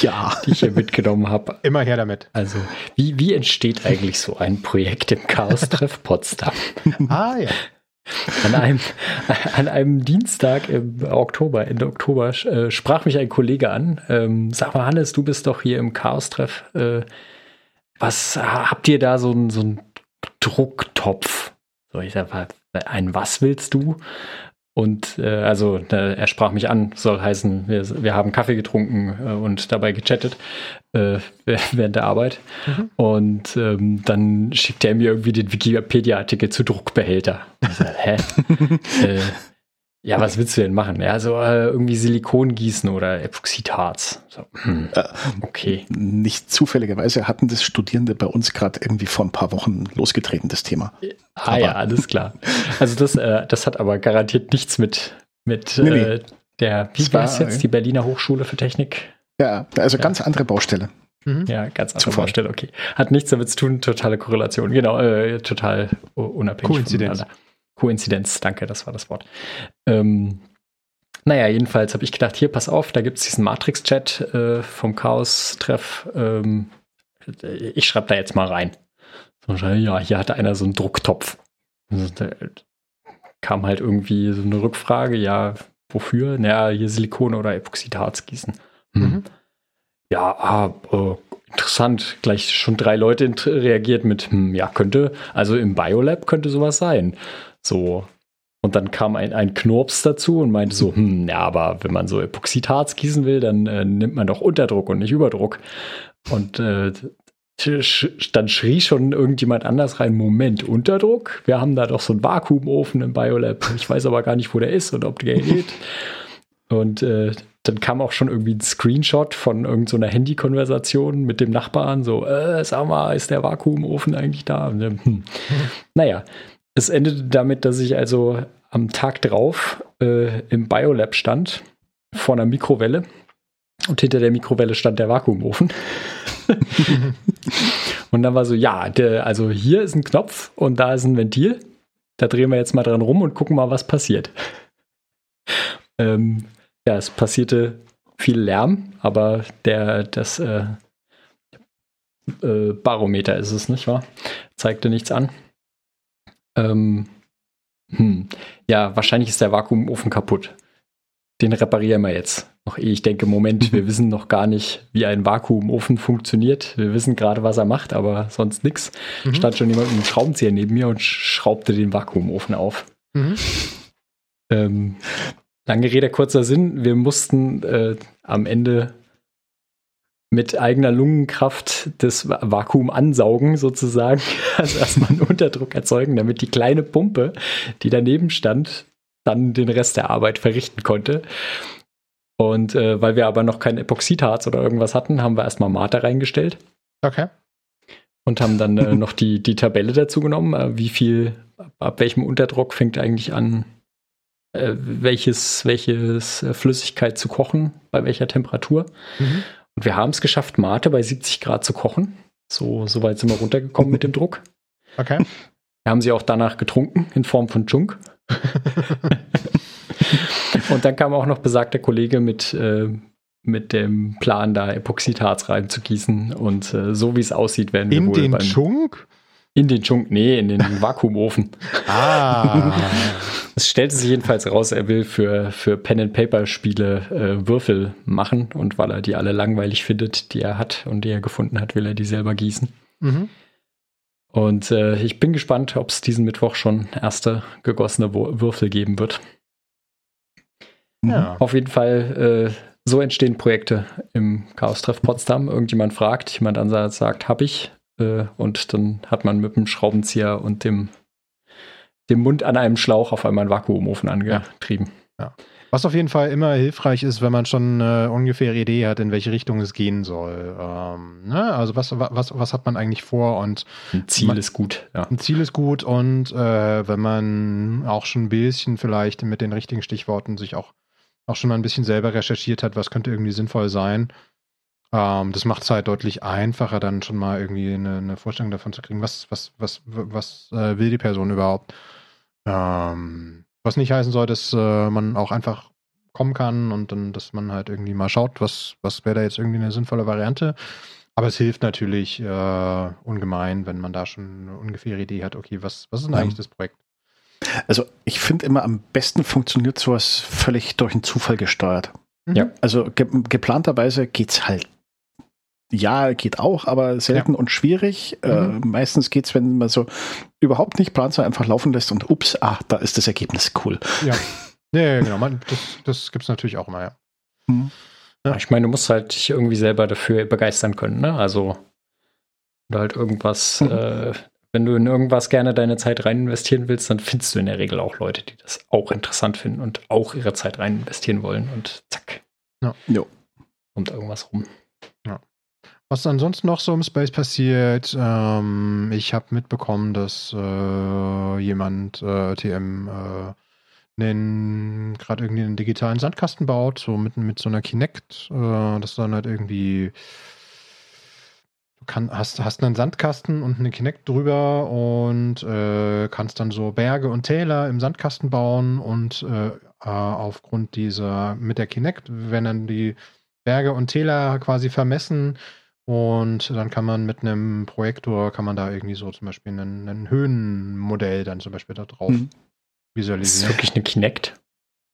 ja. die ich hier mitgenommen habe. Immer her damit. Also, wie, wie entsteht eigentlich so ein Projekt im Chaos-Treff Potsdam? ah ja. An einem, an einem Dienstag im Oktober, Ende Oktober, äh, sprach mich ein Kollege an. Ähm, sag mal, Hannes, du bist doch hier im Chaos-Treff. Äh, was habt ihr da so einen so Drucktopf? So, ich sag, ein was willst du? Und äh, also äh, er sprach mich an, soll heißen, wir, wir haben Kaffee getrunken äh, und dabei gechattet äh, während der Arbeit. Mhm. Und ähm, dann schickt er mir irgendwie den Wikipedia-Artikel zu Druckbehälter. So, hä? äh, ja, was willst du denn machen? Ja, so äh, irgendwie Silikon gießen oder Epoxidharz. So, hm, äh, okay. Nicht zufälligerweise hatten das Studierende bei uns gerade irgendwie vor ein paar Wochen losgetreten, das Thema. Ah aber ja, alles klar. Also das, äh, das hat aber garantiert nichts mit, mit nee, nee. Äh, der, wie war es jetzt, die Berliner Hochschule für Technik? Ja, also ganz ja. andere Baustelle. Mhm. Ja, ganz andere Zufall. Baustelle, okay. Hat nichts damit zu tun, totale Korrelation. Genau, äh, total unabhängig Koinzidenz. voneinander. Koinzidenz, danke, das war das Wort. Ähm, naja, jedenfalls habe ich gedacht, hier, pass auf, da gibt es diesen Matrix-Chat äh, vom Chaos-Treff. Ähm, ich schreibe da jetzt mal rein. Ja, hier hatte einer so einen Drucktopf. Also, da kam halt irgendwie so eine Rückfrage, ja, wofür? Naja, hier Silikon oder Epoxidharz gießen. Hm. Mhm. Ja, ah, äh, interessant. Gleich schon drei Leute reagiert mit, hm, ja, könnte, also im Biolab könnte sowas sein. So. Und dann kam ein, ein Knurps dazu und meinte so, hm, ja, aber wenn man so Epoxidharz gießen will, dann äh, nimmt man doch Unterdruck und nicht Überdruck. Und äh, dann schrie schon irgendjemand anders rein, Moment, Unterdruck? Wir haben da doch so einen Vakuumofen im Biolab. Ich weiß aber gar nicht, wo der ist und ob der geht. Und äh, dann kam auch schon irgendwie ein Screenshot von irgendeiner so Handykonversation mit dem Nachbarn, so, äh, sag mal, ist der Vakuumofen eigentlich da? Und, hm. Naja, es endete damit, dass ich also am Tag drauf äh, im Biolab stand, vor einer Mikrowelle. Und hinter der Mikrowelle stand der Vakuumofen. und dann war so, ja, der, also hier ist ein Knopf und da ist ein Ventil. Da drehen wir jetzt mal dran rum und gucken mal, was passiert. Ähm, ja, es passierte viel Lärm, aber der, das äh, äh, Barometer ist es, nicht wahr? Zeigte nichts an. Ähm, hm. Ja, wahrscheinlich ist der Vakuumofen kaputt. Den reparieren wir jetzt. Noch ehe ich denke, Moment, wir wissen noch gar nicht, wie ein Vakuumofen funktioniert. Wir wissen gerade, was er macht, aber sonst nichts. Mhm. Stand schon jemand mit einem Schraubenzieher neben mir und schraubte den Vakuumofen auf. Mhm. Ähm, lange Rede, kurzer Sinn. Wir mussten äh, am Ende mit eigener Lungenkraft das Vakuum ansaugen, sozusagen. Also erstmal einen Unterdruck erzeugen, damit die kleine Pumpe, die daneben stand, dann den Rest der Arbeit verrichten konnte. Und äh, weil wir aber noch kein Epoxidharz oder irgendwas hatten, haben wir erstmal Mate reingestellt. Okay. Und haben dann äh, noch die, die Tabelle dazu genommen, äh, wie viel, ab welchem Unterdruck fängt eigentlich an, äh, welches, welches äh, Flüssigkeit zu kochen, bei welcher Temperatur. Mhm. Und wir haben es geschafft, Mate bei 70 Grad zu kochen. So, so weit sind wir runtergekommen mit dem Druck. Okay. Wir haben sie auch danach getrunken in Form von Junk. und dann kam auch noch besagter Kollege mit, äh, mit dem Plan, da Epoxidharz reinzugießen. Und äh, so wie es aussieht, werden wir in wohl den beim, Chunk? In den Chunk, nee, in den Vakuumofen. ah. Es stellte sich jedenfalls raus, er will für, für Pen-and-Paper-Spiele äh, Würfel machen und weil er die alle langweilig findet, die er hat und die er gefunden hat, will er die selber gießen. Mhm. Und äh, ich bin gespannt, ob es diesen Mittwoch schon erste gegossene Würfel geben wird. Ja. Auf jeden Fall, äh, so entstehen Projekte im Chaos-Treff Potsdam. Irgendjemand fragt, jemand anderes sagt, hab ich. Äh, und dann hat man mit dem Schraubenzieher und dem, dem Mund an einem Schlauch auf einmal einen Vakuumofen angetrieben. Ja. Was auf jeden Fall immer hilfreich ist, wenn man schon eine ungefähre Idee hat, in welche Richtung es gehen soll. Ähm, ne? Also was, was, was hat man eigentlich vor und ein Ziel man, ist gut. Ja. Ein Ziel ist gut und äh, wenn man auch schon ein bisschen vielleicht mit den richtigen Stichworten sich auch, auch schon mal ein bisschen selber recherchiert hat, was könnte irgendwie sinnvoll sein, ähm, das macht es halt deutlich einfacher, dann schon mal irgendwie eine, eine Vorstellung davon zu kriegen, was, was, was, was äh, will die Person überhaupt. Ähm, was nicht heißen soll, dass äh, man auch einfach kommen kann und dann, dass man halt irgendwie mal schaut, was, was wäre da jetzt irgendwie eine sinnvolle Variante. Aber es hilft natürlich äh, ungemein, wenn man da schon eine ungefähre Idee hat, okay, was, was ist denn eigentlich das Projekt? Also ich finde immer am besten funktioniert sowas völlig durch einen Zufall gesteuert. Mhm. Ja. Also ge geplanterweise geht es halt ja, geht auch, aber selten ja. und schwierig. Äh, mhm. Äh, meistens geht es, wenn man so überhaupt nicht plant, sondern einfach laufen lässt und ups, ah, da ist das Ergebnis cool. Ja, ja genau. Man, das das gibt es natürlich auch immer, ja. Mhm. ja. Ich meine, du musst halt dich irgendwie selber dafür begeistern können, ne? Also, oder halt irgendwas, mhm. äh, wenn du in irgendwas gerne deine Zeit rein investieren willst, dann findest du in der Regel auch Leute, die das auch interessant finden und auch ihre Zeit rein investieren wollen und zack. Ja. Jo. Kommt irgendwas rum. Ja. Was ansonsten noch so im Space passiert, ähm, ich habe mitbekommen, dass äh, jemand äh, TM äh, gerade irgendwie einen digitalen Sandkasten baut, so mit, mit so einer Kinect, äh, das dann halt irgendwie du kann, hast, hast einen Sandkasten und eine Kinect drüber und äh, kannst dann so Berge und Täler im Sandkasten bauen und äh, aufgrund dieser mit der Kinect werden dann die Berge und Täler quasi vermessen und dann kann man mit einem Projektor, kann man da irgendwie so zum Beispiel ein, ein Höhenmodell dann zum Beispiel da drauf mhm. visualisieren. Das ist wirklich eine Kinect.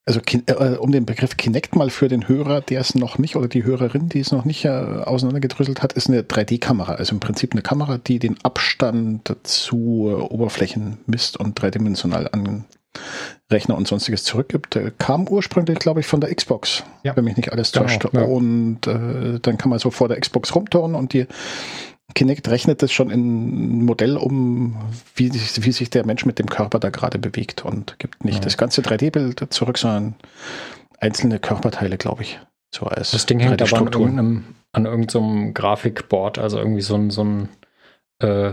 Also äh, um den Begriff Kinect mal für den Hörer, der es noch nicht, oder die Hörerin, die es noch nicht äh, auseinandergedröselt hat, ist eine 3D-Kamera. Also im Prinzip eine Kamera, die den Abstand zu äh, Oberflächen misst und dreidimensional an, Rechner und sonstiges zurückgibt. Kam ursprünglich, glaube ich, von der Xbox, ja. wenn mich nicht alles genau, täuscht. Ja. Und äh, dann kann man so vor der Xbox rumturnen und die Kinect rechnet das schon in ein Modell um, wie, wie sich der Mensch mit dem Körper da gerade bewegt und gibt nicht ja. das ganze 3D-Bild zurück, sondern einzelne Körperteile, glaube ich. So als das Ding hängt aber an, an irgendeinem Grafikboard, also irgendwie so ein, so ein äh,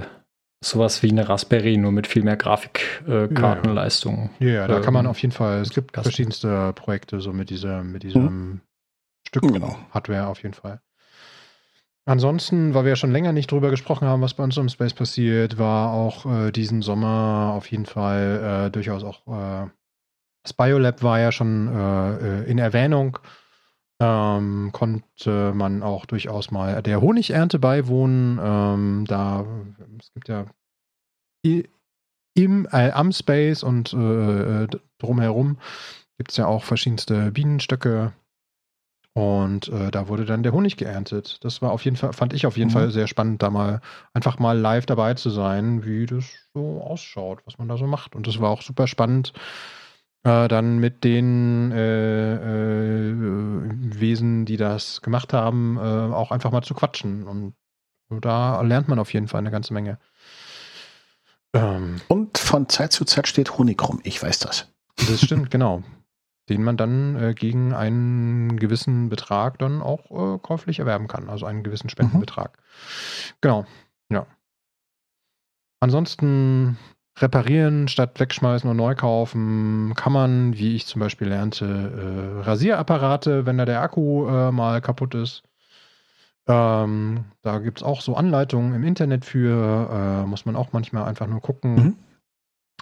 sowas wie eine Raspberry, nur mit viel mehr Grafikkartenleistung. Äh, ja, ja. ja, da ähm, kann man auf jeden Fall, es gibt Kasten. verschiedenste Projekte so mit, dieser, mit diesem mhm. Stück genau. Hardware auf jeden Fall. Ansonsten, weil wir ja schon länger nicht drüber gesprochen haben, was bei uns im Space passiert, war auch äh, diesen Sommer auf jeden Fall äh, durchaus auch äh, das Biolab war ja schon äh, äh, in Erwähnung ähm, konnte man auch durchaus mal der Honigernte beiwohnen. Ähm, da es gibt ja im äh, am Space und äh, äh, drumherum gibt es ja auch verschiedenste Bienenstöcke. Und äh, da wurde dann der Honig geerntet. Das war auf jeden Fall, fand ich auf jeden mhm. Fall sehr spannend, da mal einfach mal live dabei zu sein, wie das so ausschaut, was man da so macht. Und das war auch super spannend, äh, dann mit den äh, äh, Wesen, die das gemacht haben, äh, auch einfach mal zu quatschen. Und da lernt man auf jeden Fall eine ganze Menge. Ähm, Und von Zeit zu Zeit steht Honig rum, ich weiß das. Das stimmt, genau. Den man dann äh, gegen einen gewissen Betrag dann auch käuflich erwerben kann, also einen gewissen Spendenbetrag. Mhm. Genau, ja. Ansonsten reparieren statt wegschmeißen und neu kaufen kann man, wie ich zum Beispiel lernte, äh, Rasierapparate, wenn da der Akku äh, mal kaputt ist. Ähm, da gibt es auch so Anleitungen im Internet für, äh, muss man auch manchmal einfach nur gucken. Mhm.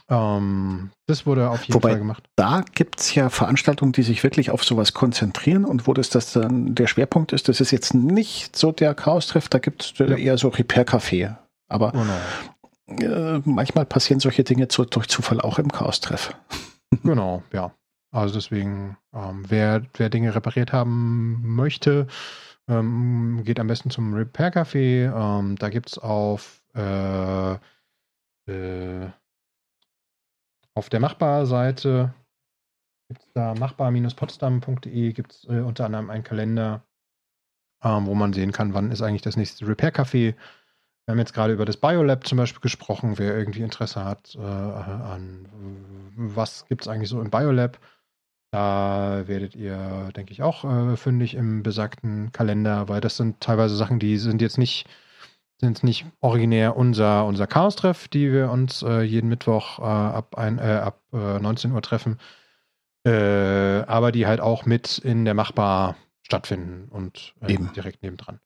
Ähm, das wurde auf jeden Wobei, Fall gemacht. Da gibt es ja Veranstaltungen, die sich wirklich auf sowas konzentrieren und wo das, das dann der Schwerpunkt ist, das ist jetzt nicht so der Chaos-Treff, da gibt es ja. eher so Repair-Café. Aber genau äh, manchmal passieren solche Dinge zu, durch Zufall auch im Chaos-Treff. genau, ja. Also deswegen, ähm, wer, wer Dinge repariert haben möchte, ähm, geht am besten zum Repair Café. Ähm, da gibt es auf, äh, äh, auf der Machbar-Seite, gibt da machbar-potsdam.de, gibt es äh, unter anderem einen Kalender, ähm, wo man sehen kann, wann ist eigentlich das nächste Repair Café. Wir haben jetzt gerade über das Biolab zum Beispiel gesprochen, wer irgendwie Interesse hat äh, an was gibt es eigentlich so im Biolab. Da werdet ihr, denke ich, auch äh, fündig im besagten Kalender, weil das sind teilweise Sachen, die sind jetzt nicht, sind nicht originär unser, unser Chaos-Treff, die wir uns äh, jeden Mittwoch äh, ab, ein, äh, ab 19 äh, Uhr treffen, aber die halt auch mit in der Machbar stattfinden und Eben. direkt nebendran.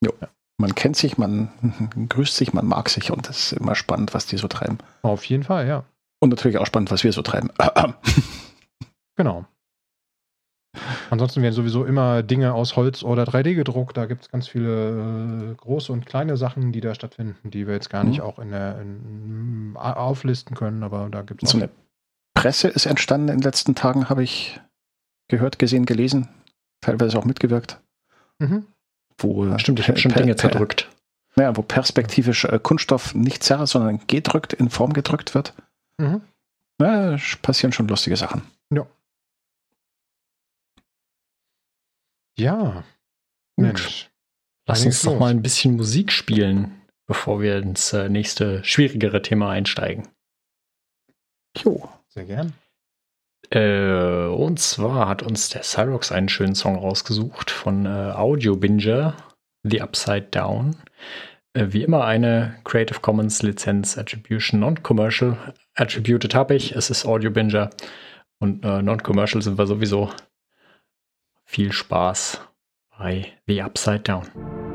Jo. Ja. Man kennt sich, man grüßt sich, man mag sich und es ist immer spannend, was die so treiben. Auf jeden Fall, ja. Und natürlich auch spannend, was wir so treiben. Genau. Ansonsten werden sowieso immer Dinge aus Holz oder 3D gedruckt. Da gibt es ganz viele äh, große und kleine Sachen, die da stattfinden, die wir jetzt gar nicht mhm. auch in der, in, auflisten können, aber da gibt es so eine Presse ist entstanden in den letzten Tagen, habe ich gehört, gesehen, gelesen, teilweise auch mitgewirkt. Mhm. Wo, äh, Stimmt, ich habe schon Dinge zerdrückt. Naja, wo perspektivisch äh, Kunststoff nicht zerrt, sondern gedrückt, in Form gedrückt wird. Mhm. Ja, passieren schon lustige Sachen. Ja. Ja. Mensch. Lass uns doch mal ein bisschen Musik spielen, bevor wir ins äh, nächste schwierigere Thema einsteigen. Jo, sehr gern. Äh, und zwar hat uns der Cyrox einen schönen Song rausgesucht von äh, Audio Binger, The Upside Down. Äh, wie immer eine Creative Commons Lizenz Attribution Non-Commercial. Attributed habe ich, es ist Audio Binger. Und äh, Non-Commercial sind wir sowieso viel Spaß bei The Upside Down.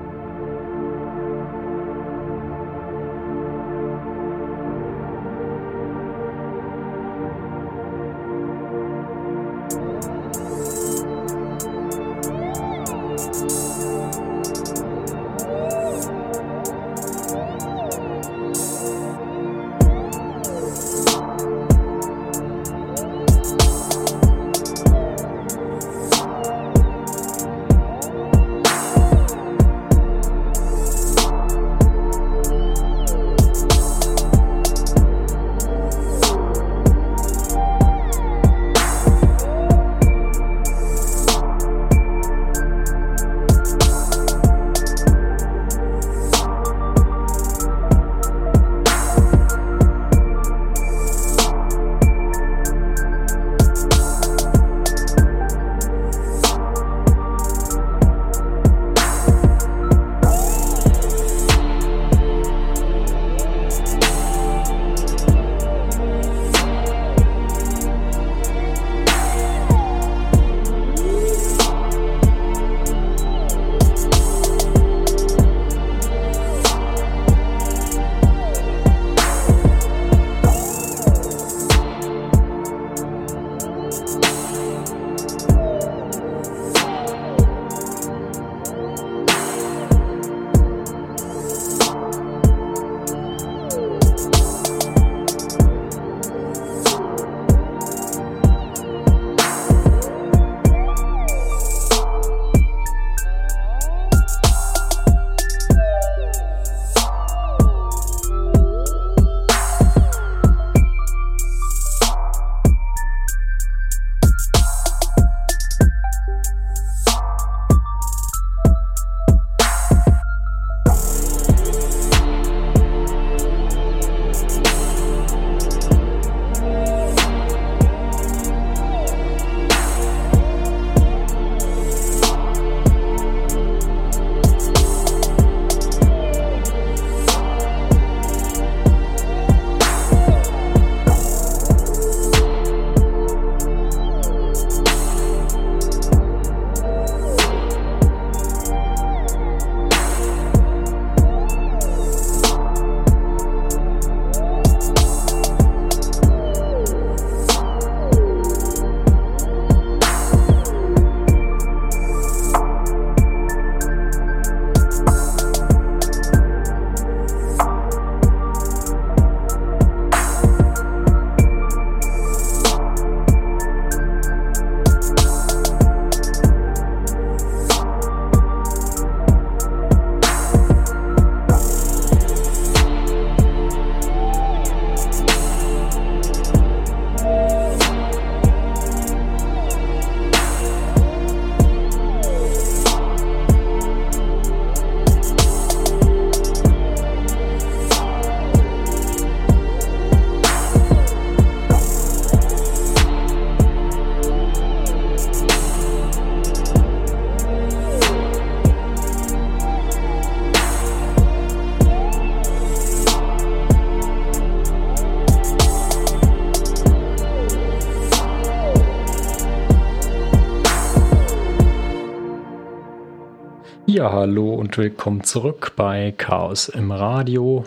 Ja, hallo und willkommen zurück bei Chaos im Radio.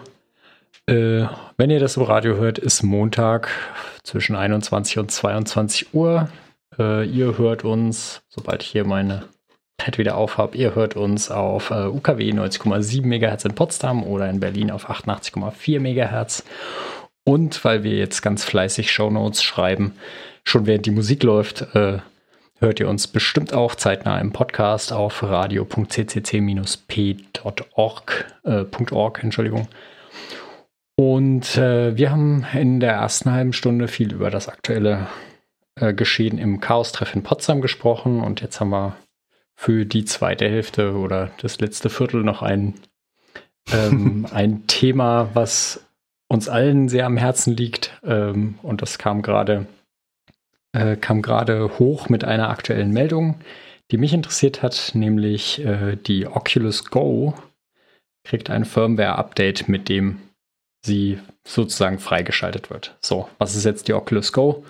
Äh, wenn ihr das im Radio hört, ist Montag zwischen 21 und 22 Uhr. Äh, ihr hört uns, sobald ich hier meine Pad wieder auf habe, ihr hört uns auf äh, UKW 90,7 MHz in Potsdam oder in Berlin auf 88,4 MHz. Und weil wir jetzt ganz fleißig Shownotes schreiben, schon während die Musik läuft, äh, hört ihr uns bestimmt auch zeitnah im Podcast auf radio.ccc-p.org, äh, .org, Entschuldigung. Und äh, wir haben in der ersten halben Stunde viel über das aktuelle äh, Geschehen im Chaos-Treff in Potsdam gesprochen und jetzt haben wir für die zweite Hälfte oder das letzte Viertel noch ein, ähm, ein Thema, was uns allen sehr am Herzen liegt. Ähm, und das kam gerade äh, kam gerade hoch mit einer aktuellen Meldung, die mich interessiert hat, nämlich äh, die Oculus Go kriegt ein Firmware-Update, mit dem sie sozusagen freigeschaltet wird. So, was ist jetzt die Oculus Go?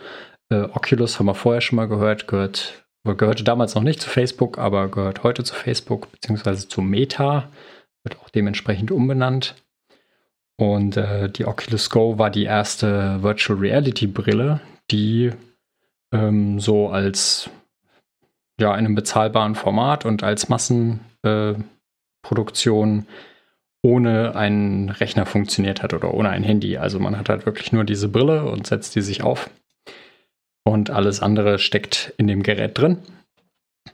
Äh, Oculus haben wir vorher schon mal gehört, gehört, gehörte damals noch nicht zu Facebook, aber gehört heute zu Facebook beziehungsweise zu Meta, wird auch dementsprechend umbenannt. Und äh, die Oculus Go war die erste Virtual Reality Brille, die ähm, so als ja, in einem bezahlbaren Format und als Massenproduktion äh, ohne einen Rechner funktioniert hat oder ohne ein Handy. Also man hat halt wirklich nur diese Brille und setzt die sich auf. Und alles andere steckt in dem Gerät drin.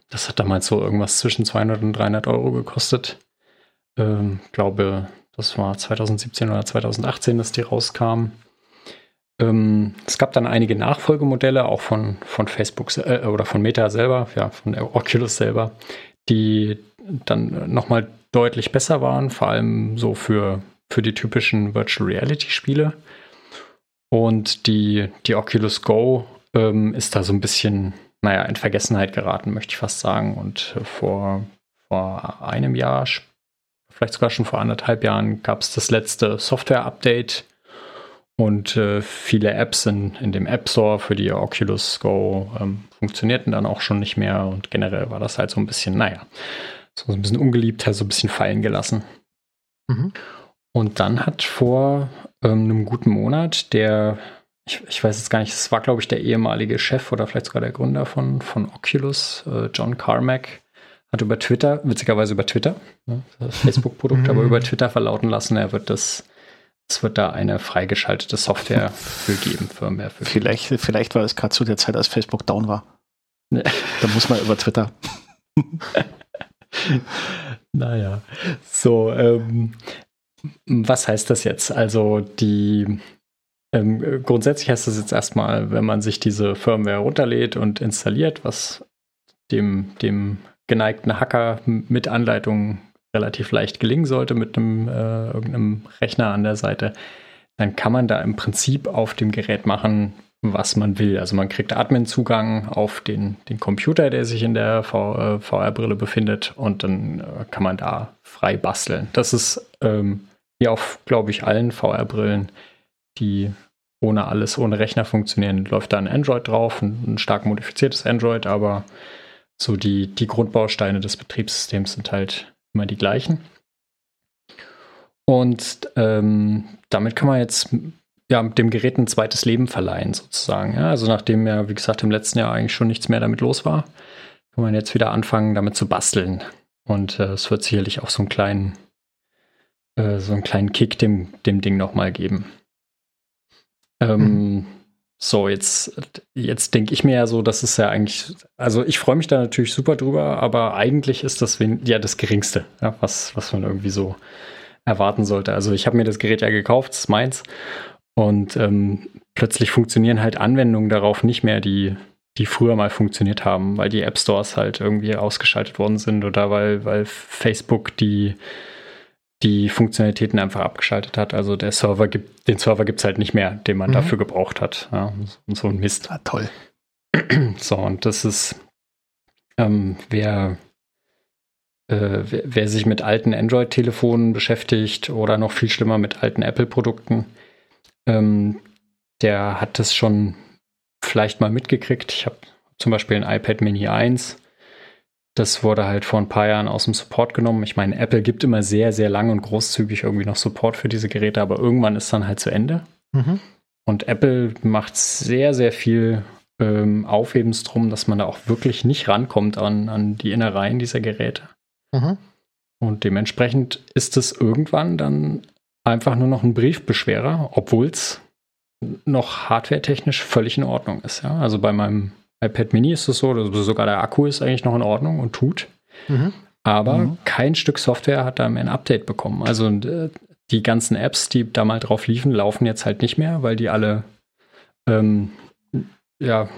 Das hat damals so irgendwas zwischen 200 und 300 Euro gekostet. Ähm, glaube, das war 2017 oder 2018, dass die rauskamen. Ähm, es gab dann einige Nachfolgemodelle, auch von, von Facebook äh, oder von Meta selber, ja, von Oculus selber, die dann nochmal deutlich besser waren, vor allem so für, für die typischen Virtual Reality Spiele. Und die, die Oculus Go ähm, ist da so ein bisschen, naja, in Vergessenheit geraten, möchte ich fast sagen. Und vor, vor einem Jahr, vielleicht sogar schon vor anderthalb Jahren, gab es das letzte Software-Update und äh, viele Apps in, in dem App Store für die Oculus Go ähm, funktionierten dann auch schon nicht mehr. Und generell war das halt so ein bisschen, naja, so ein bisschen ungeliebt, halt so ein bisschen fallen gelassen. Mhm. Und dann hat vor ähm, einem guten Monat der, ich, ich weiß jetzt gar nicht, es war, glaube ich, der ehemalige Chef oder vielleicht sogar der Gründer von, von Oculus, äh, John Carmack, hat über Twitter, witzigerweise über Twitter, ne, Facebook-Produkt, aber über Twitter verlauten lassen, er wird das es wird da eine freigeschaltete Software für geben, Firmware für vielleicht, vielleicht war es gerade zu der Zeit, als Facebook down war. Nee. Da muss man über Twitter. naja, so, ähm, was heißt das jetzt? Also die ähm, grundsätzlich heißt das jetzt erstmal, wenn man sich diese Firmware runterlädt und installiert, was dem, dem geneigten Hacker mit Anleitung relativ leicht gelingen sollte mit einem äh, irgendeinem Rechner an der Seite, dann kann man da im Prinzip auf dem Gerät machen, was man will. Also man kriegt Admin-Zugang auf den, den Computer, der sich in der VR-Brille äh, befindet und dann äh, kann man da frei basteln. Das ist ähm, wie auf, glaube ich, allen VR-Brillen, die ohne alles, ohne Rechner funktionieren, läuft da ein Android drauf, ein, ein stark modifiziertes Android, aber so die, die Grundbausteine des Betriebssystems sind halt immer die gleichen. Und ähm, damit kann man jetzt ja, dem Gerät ein zweites Leben verleihen, sozusagen. Ja, also nachdem ja, wie gesagt, im letzten Jahr eigentlich schon nichts mehr damit los war, kann man jetzt wieder anfangen, damit zu basteln. Und äh, es wird sicherlich auch so einen kleinen, äh, so einen kleinen Kick dem, dem Ding nochmal geben. Ähm, mhm. So, jetzt, jetzt denke ich mir ja so, das ist ja eigentlich, also ich freue mich da natürlich super drüber, aber eigentlich ist das ja das Geringste, ja, was, was man irgendwie so erwarten sollte. Also ich habe mir das Gerät ja gekauft, das ist meins. Und ähm, plötzlich funktionieren halt Anwendungen darauf nicht mehr, die, die früher mal funktioniert haben, weil die App Stores halt irgendwie ausgeschaltet worden sind oder weil, weil Facebook die die Funktionalitäten einfach abgeschaltet hat. Also der Server gibt, den Server gibt es halt nicht mehr, den man mhm. dafür gebraucht hat. Ja, und so ein Mist. Ah, toll. So, und das ist, ähm, wer, äh, wer, wer, sich mit alten Android-Telefonen beschäftigt oder noch viel schlimmer mit alten Apple-Produkten, ähm, der hat das schon vielleicht mal mitgekriegt. Ich habe zum Beispiel ein iPad Mini 1 Das wurde halt vor ein paar Jahren aus dem Support genommen. Ich meine, Apple gibt immer sehr, sehr lang und großzügig irgendwie noch Support für diese Geräte, aber irgendwann ist dann halt zu Ende. Mhm. Und Apple macht sehr, sehr viel ähm, Aufhebens drum, dass man da auch wirklich nicht rankommt an, an die Innereien dieser Geräte. Mhm. Und dementsprechend ist es irgendwann dann einfach nur noch ein Briefbeschwerer, obwohl es noch hardware-technisch völlig in Ordnung ist. Ja? Also bei meinem iPad Mini ist es so, dass sogar der Akku ist eigentlich noch in Ordnung und tut. Mhm. Aber mhm. kein Stück Software hat da ein Update bekommen. Also äh, die ganzen Apps, die da mal drauf liefen, laufen jetzt halt nicht mehr, weil die alle, ähm, ja,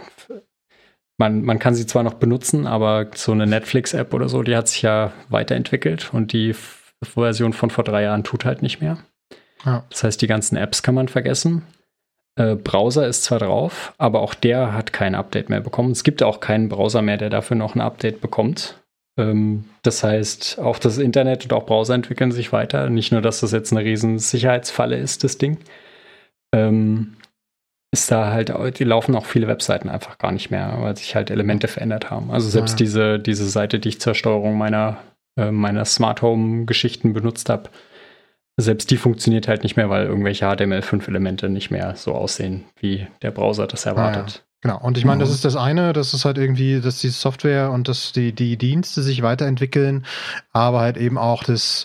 man, man kann sie zwar noch benutzen, aber so eine Netflix-App oder so, die hat sich ja weiterentwickelt und die Version von vor drei Jahren tut halt nicht mehr. Ja. Das heißt, die ganzen Apps kann man vergessen. Äh, Browser ist zwar drauf, aber auch der hat kein Update mehr bekommen. Es gibt auch keinen Browser mehr, der dafür noch ein Update bekommt. Ähm, das heißt, auch das Internet und auch Browser entwickeln sich weiter. Nicht nur, dass das jetzt eine riesen Sicherheitsfalle ist, das Ding. Ähm, ist da halt, die laufen auch viele Webseiten einfach gar nicht mehr, weil sich halt Elemente verändert haben. Also selbst ja. diese, diese Seite, die ich zur Steuerung meiner, äh, meiner Smart Home Geschichten benutzt habe, selbst die funktioniert halt nicht mehr, weil irgendwelche HTML5-Elemente nicht mehr so aussehen, wie der Browser das erwartet. Ja, Genau. Und ich meine, das mhm. ist das eine, das ist halt irgendwie, dass die Software und dass die, die Dienste sich weiterentwickeln, aber halt eben auch das,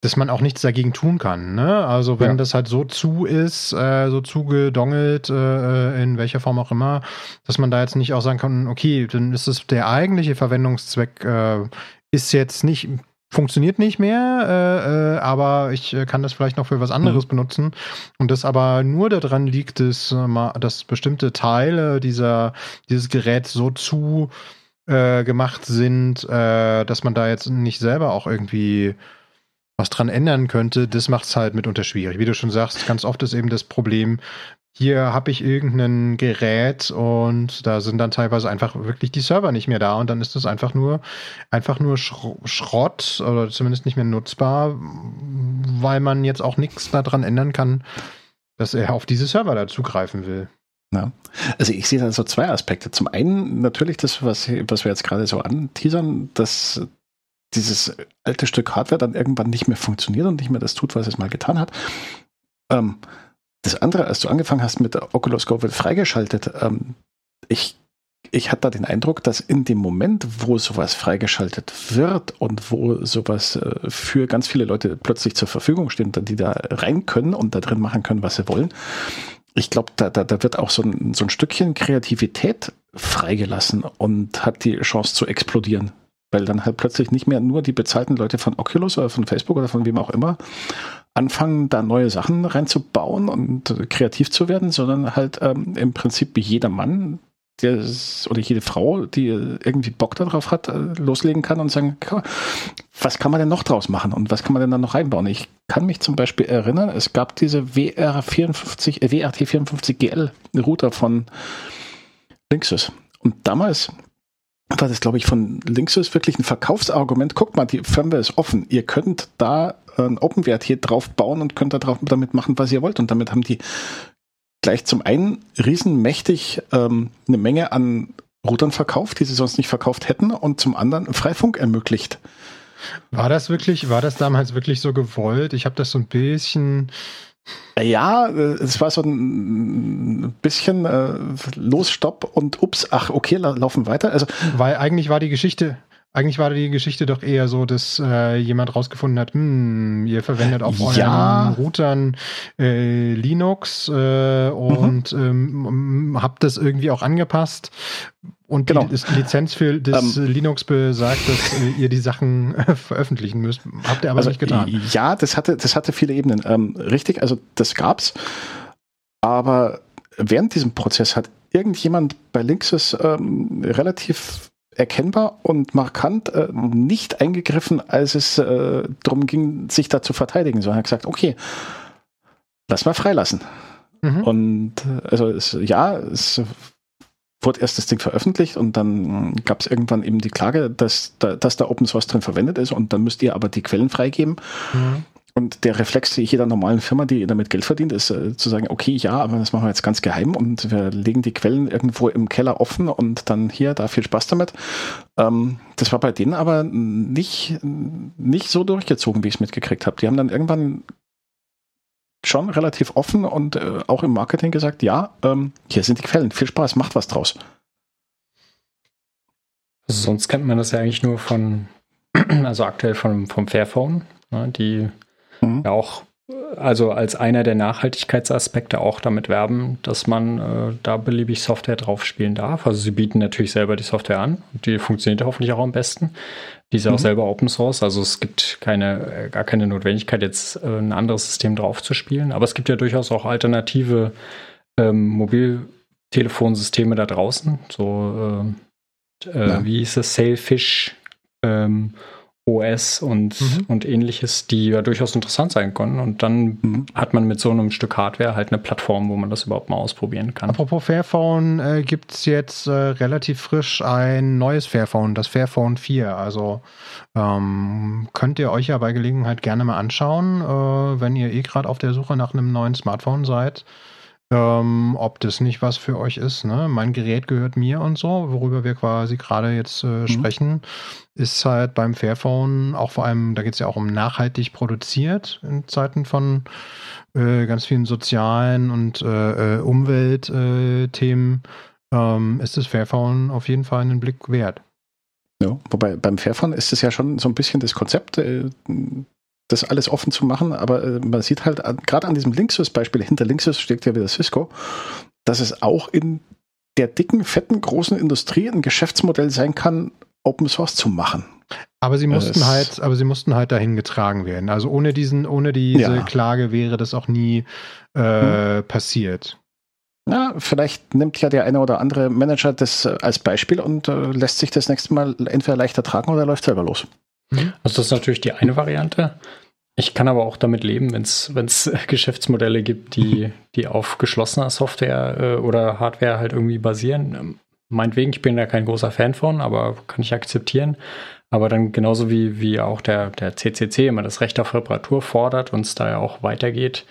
dass man auch nichts dagegen tun kann. Ne? Also wenn ja. das halt so zu ist, äh, so zugedongelt, äh, in welcher Form auch immer, dass man da jetzt nicht auch sagen kann, okay, dann ist es der eigentliche Verwendungszweck äh, ist jetzt nicht funktioniert nicht mehr, äh, äh, aber ich äh, kann das vielleicht noch für was anderes mhm. benutzen. Und das aber nur daran liegt, dass, äh, dass bestimmte Teile dieser, dieses Geräts so zu äh, gemacht sind, äh, dass man da jetzt nicht selber auch irgendwie was dran ändern könnte, das macht es halt mitunter schwierig. Wie du schon sagst, ganz oft ist eben das Problem, hier habe ich irgendein Gerät und da sind dann teilweise einfach wirklich die Server nicht mehr da und dann ist das einfach nur einfach nur Schrott oder zumindest nicht mehr nutzbar, weil man jetzt auch nichts daran ändern kann, dass er auf diese Server da zugreifen will. Ja. Also ich sehe da so zwei Aspekte. Zum einen natürlich das, was, was wir jetzt gerade so anteasern, dass dieses alte Stück Hardware dann irgendwann nicht mehr funktioniert und nicht mehr das tut, was es mal getan hat. Ähm, das andere, als du angefangen hast mit der Oculus Go wird freigeschaltet, ähm, ich, ich hatte da den Eindruck, dass in dem Moment, wo sowas freigeschaltet wird und wo sowas äh, für ganz viele Leute plötzlich zur Verfügung steht, die da rein können und da drin machen können, was sie wollen, ich glaube, da, da, da wird auch so ein, so ein Stückchen Kreativität freigelassen und hat die Chance zu explodieren. Weil dann halt plötzlich nicht mehr nur die bezahlten Leute von Oculus oder von Facebook oder von wem auch immer anfangen, da neue Sachen reinzubauen und kreativ zu werden, sondern halt ähm, im Prinzip jeder Mann der oder jede Frau, die irgendwie Bock darauf hat, äh, loslegen kann und sagen, was kann man denn noch draus machen und was kann man denn dann noch reinbauen? Ich kann mich zum Beispiel erinnern, es gab diese WR54, äh, WRT54GL Router von Linksys. Und damals das, glaube ich, von Linksys wirklich ein Verkaufsargument. Guckt mal, die Firmware ist offen. Ihr könnt da einen Open-Wert hier drauf bauen und könnt da drauf damit machen, was ihr wollt. Und damit haben die gleich zum einen riesenmächtig ähm, eine Menge an Routern verkauft, die sie sonst nicht verkauft hätten, und zum anderen Freifunk ermöglicht. War das wirklich, war das damals wirklich so gewollt? Ich habe das so ein bisschen ja, äh, es war so ein bisschen äh, Los, Stopp und ups, ach, okay, laufen weiter. Also, Weil eigentlich war die Geschichte, eigentlich war die Geschichte doch eher so, dass äh, jemand rausgefunden hat, hm, ihr verwendet auf euren ja. Routern äh, Linux äh, und mhm. ähm, habt das irgendwie auch angepasst. Und genau. die, die Lizenz für das ähm, Linux besagt, dass äh, ihr die Sachen äh, veröffentlichen müsst. Habt ihr aber also, nicht getan. Ja, das hatte, das hatte viele Ebenen. Ähm, richtig, also das gab's. Aber während diesem Prozess hat irgendjemand bei Linksys ähm, relativ erkennbar und markant äh, nicht eingegriffen, als es äh, darum ging, sich da zu verteidigen, sondern hat gesagt, okay, lass mal freilassen. Mhm. Und äh, also es, ja, es wurde erst das Ding veröffentlicht und dann gab es irgendwann eben die Klage, dass da, dass da Open Source drin verwendet ist und dann müsst ihr aber die Quellen freigeben. Mhm. Und der Reflex jeder normalen Firma, die damit Geld verdient, ist äh, zu sagen, okay, ja, aber das machen wir jetzt ganz geheim und wir legen die Quellen irgendwo im Keller offen und dann hier, da viel Spaß damit. Ähm, das war bei denen aber nicht, nicht so durchgezogen, wie ich es mitgekriegt habe. Die haben dann irgendwann schon relativ offen und äh, auch im Marketing gesagt, ja, ähm, hier sind die Quellen, viel Spaß, macht was draus. Also sonst kennt man das ja eigentlich nur von, also aktuell vom, vom Fairphone, ne, die mhm. ja auch also als einer der Nachhaltigkeitsaspekte auch damit werben, dass man äh, da beliebig Software drauf spielen darf. Also sie bieten natürlich selber die Software an. Die funktioniert hoffentlich auch am besten. Die ist mhm. auch selber Open Source. Also es gibt keine, äh, gar keine Notwendigkeit, jetzt äh, ein anderes System drauf zu spielen. Aber es gibt ja durchaus auch alternative ähm, Mobiltelefonsysteme da draußen. So, äh, äh ja. wie hieß es, Sailfish. Ähm, OS und, mhm. und ähnliches, die ja durchaus interessant sein können. Und dann mhm. hat man mit so einem Stück Hardware halt eine Plattform, wo man das überhaupt mal ausprobieren kann. Apropos Fairphone, äh, gibt es jetzt äh, relativ frisch ein neues Fairphone, das Fairphone 4. Also ähm, könnt ihr euch ja bei Gelegenheit gerne mal anschauen, äh, wenn ihr eh gerade auf der Suche nach einem neuen Smartphone seid. Ähm, ob das nicht was für euch ist. Ne? Mein Gerät gehört mir und so, worüber wir quasi gerade jetzt äh, mhm. sprechen, ist halt beim Fairphone auch vor allem, da geht es ja auch um nachhaltig produziert in Zeiten von äh, ganz vielen sozialen und äh, äh Umweltthemen, ähm, ist das Fairphone auf jeden Fall einen Blick wert. Ja, wobei beim Fairphone ist es ja schon so ein bisschen das Konzept, äh, das alles offen zu machen, aber äh, man sieht halt gerade an diesem Linksys-Beispiel, hinter Linksys steckt ja wieder Cisco, dass es auch in der dicken, fetten, großen Industrie ein Geschäftsmodell sein kann, Open Source zu machen. Aber sie mussten es halt, aber sie mussten halt dahin getragen werden. Also ohne diesen, ohne diese ja. Klage wäre das auch nie äh, hm. passiert. Na, vielleicht nimmt ja der eine oder andere Manager das äh, als Beispiel und äh, lässt sich das nächste Mal entweder leichter tragen oder läuft selber los. Mhm. Also das ist natürlich die eine Variante. Ich kann aber auch damit leben, wenn es Geschäftsmodelle gibt, die, die auf geschlossener Software äh, oder Hardware halt irgendwie basieren. Ähm, meinetwegen, ich bin da kein großer Fan von, aber kann ich akzeptieren. Aber dann genauso wie, wie auch der, der CCC immer das Recht auf Reparatur fordert und es da ja auch weitergeht,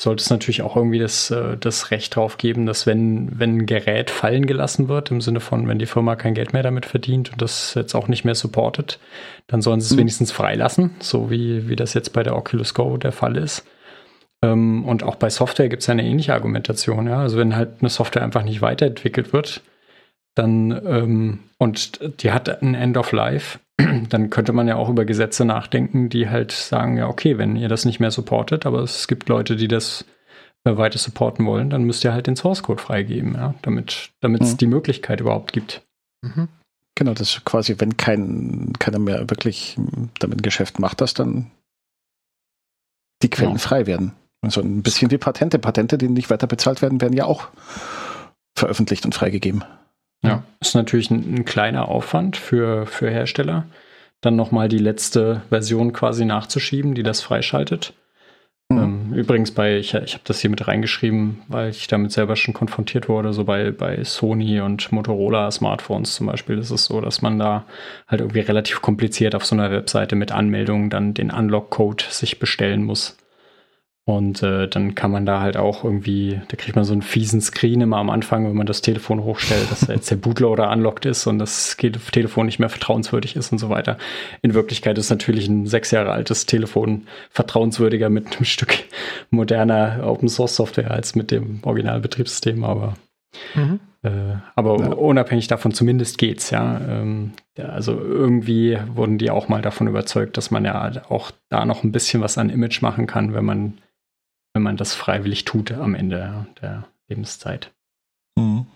sollte es natürlich auch irgendwie das, äh, das Recht drauf geben, dass wenn, wenn ein Gerät fallen gelassen wird, im Sinne von, wenn die Firma kein Geld mehr damit verdient und das jetzt auch nicht mehr supportet, dann sollen sie es mhm. wenigstens freilassen, so wie, wie das jetzt bei der Oculus Go der Fall ist. Ähm, und auch bei Software gibt es eine ähnliche Argumentation. Ja? Also wenn halt eine Software einfach nicht weiterentwickelt wird, dann ähm, und die hat ein End of Life, dann könnte man ja auch über Gesetze nachdenken, die halt sagen, ja, okay, wenn ihr das nicht mehr supportet, aber es gibt Leute, die das äh, weiter supporten wollen, dann müsst ihr halt den Source Code freigeben, ja, damit es mhm. die Möglichkeit überhaupt gibt. Mhm. Genau, das ist quasi, wenn kein, keiner mehr wirklich damit ein Geschäft macht, dass dann die Quellen ja. frei werden. Also ein bisschen wie Patente. Patente, die nicht weiter bezahlt werden, werden ja auch veröffentlicht und freigegeben. Ja, ist natürlich ein, ein kleiner Aufwand für, für Hersteller, dann nochmal die letzte Version quasi nachzuschieben, die das freischaltet. Mhm. Ähm, übrigens bei, ich, ich habe das hier mit reingeschrieben, weil ich damit selber schon konfrontiert wurde, so bei, bei Sony und Motorola Smartphones zum Beispiel ist es so, dass man da halt irgendwie relativ kompliziert auf so einer Webseite mit Anmeldungen dann den Unlock-Code sich bestellen muss. Und äh, dann kann man da halt auch irgendwie, da kriegt man so einen fiesen Screen immer am Anfang, wenn man das Telefon hochstellt, dass jetzt der Bootloader unlocked ist und das Telefon nicht mehr vertrauenswürdig ist und so weiter. In Wirklichkeit ist natürlich ein sechs Jahre altes Telefon vertrauenswürdiger mit einem Stück moderner Open Source Software als mit dem Originalbetriebssystem, aber mhm. äh, aber ja. unabhängig davon zumindest geht's, ja. Ähm, ja. Also irgendwie wurden die auch mal davon überzeugt, dass man ja auch da noch ein bisschen was an Image machen kann, wenn man wenn man das freiwillig tut am Ende der Lebenszeit. Mhm.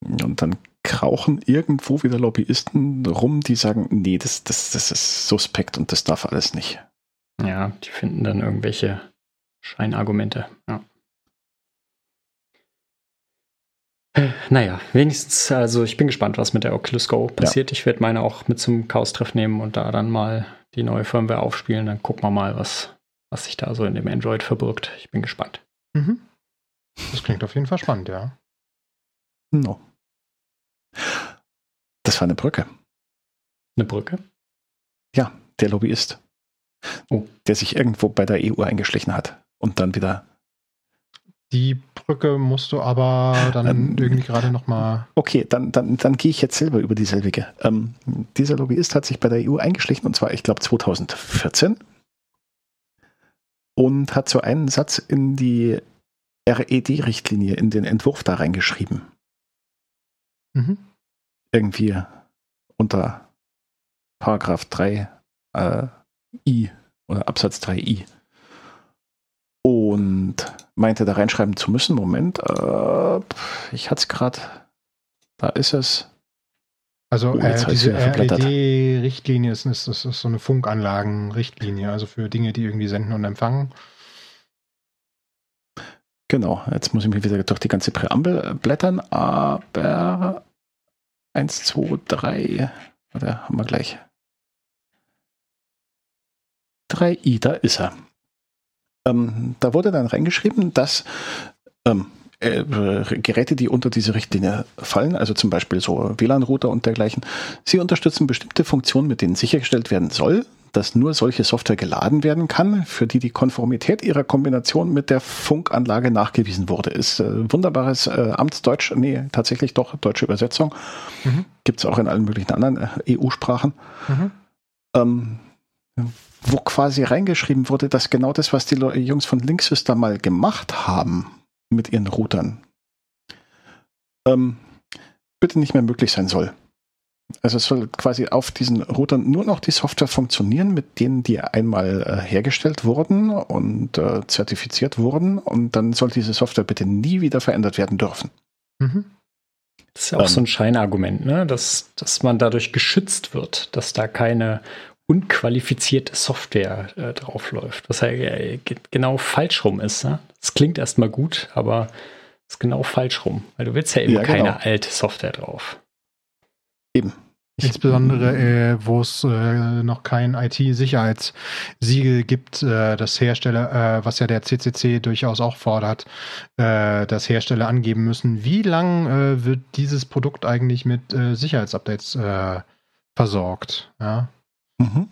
Und dann krauchen irgendwo wieder Lobbyisten rum, die sagen, nee, das, das, das ist suspekt und das darf alles nicht. Ja, die finden dann irgendwelche Scheinargumente. Ja. Naja, wenigstens, also ich bin gespannt, was mit der Oculus Go passiert. Ja. Ich werde meine auch mit zum Chaos-Treff nehmen und da dann mal die neue Firmware aufspielen. Dann gucken wir mal, was, was sich da so in dem Android verbirgt. Ich bin gespannt. Mhm. Das klingt auf jeden Fall spannend, ja. No. Das war eine Brücke. Eine Brücke? Ja, der Lobbyist. oh. der sich irgendwo bei der EU eingeschlichen hat und dann wieder. Die Brücke musst du aber dann ähm, irgendwie gerade nochmal. Okay, dann, dann, dann gehe ich jetzt selber über dieselbige. Ähm, dieser Lobbyist hat sich bei der EU eingeschlichen und zwar, ich glaube, 2014 und hat so einen Satz in die RED-Richtlinie, in den Entwurf da reingeschrieben. Mhm. Irgendwie unter Paragraph 3 äh, I oder Absatz 3i. Und meinte da reinschreiben zu müssen, Moment, äh, ich hatte es gerade, da ist es. Also oh, äh, diese RED-Richtlinie ist, ist, ist, so eine Funkanlagen-Richtlinie, also für Dinge, die irgendwie senden und empfangen. Genau, jetzt muss ich mir wieder durch die ganze Präambel blättern, aber 1, 2, 3, oder haben wir gleich. 3i, da ist er. Ähm, da wurde dann reingeschrieben, dass ähm, äh, Geräte, die unter diese Richtlinie fallen, also zum Beispiel so WLAN-Router und dergleichen, sie unterstützen bestimmte Funktionen, mit denen sichergestellt werden soll, dass nur solche Software geladen werden kann, für die die Konformität ihrer Kombination mit der Funkanlage nachgewiesen wurde. Ist äh, wunderbares äh, Amtsdeutsch, nee, tatsächlich doch deutsche Übersetzung. Mhm. Gibt es auch in allen möglichen anderen äh, EU-Sprachen. Mhm. Ähm, wo quasi reingeschrieben wurde, dass genau das, was die Jungs von Linksys da mal gemacht haben mit ihren Routern, ähm, bitte nicht mehr möglich sein soll. Also es soll quasi auf diesen Routern nur noch die Software funktionieren, mit denen die einmal äh, hergestellt wurden und äh, zertifiziert wurden. Und dann soll diese Software bitte nie wieder verändert werden dürfen. Mhm. Das ist ja auch ähm, so ein Scheinargument, ne? dass, dass man dadurch geschützt wird, dass da keine unqualifizierte Software äh, draufläuft, was ja äh, genau falsch rum ist. Ne? Das klingt erstmal gut, aber ist genau falsch rum, weil du willst ja eben ja, genau. keine alte Software drauf. Eben. Insbesondere, äh, wo es äh, noch kein IT-Sicherheitssiegel gibt, äh, das Hersteller, äh, was ja der CCC durchaus auch fordert, äh, dass Hersteller angeben müssen, wie lang äh, wird dieses Produkt eigentlich mit Sicherheitsupdates versorgt. Ja? Mhm.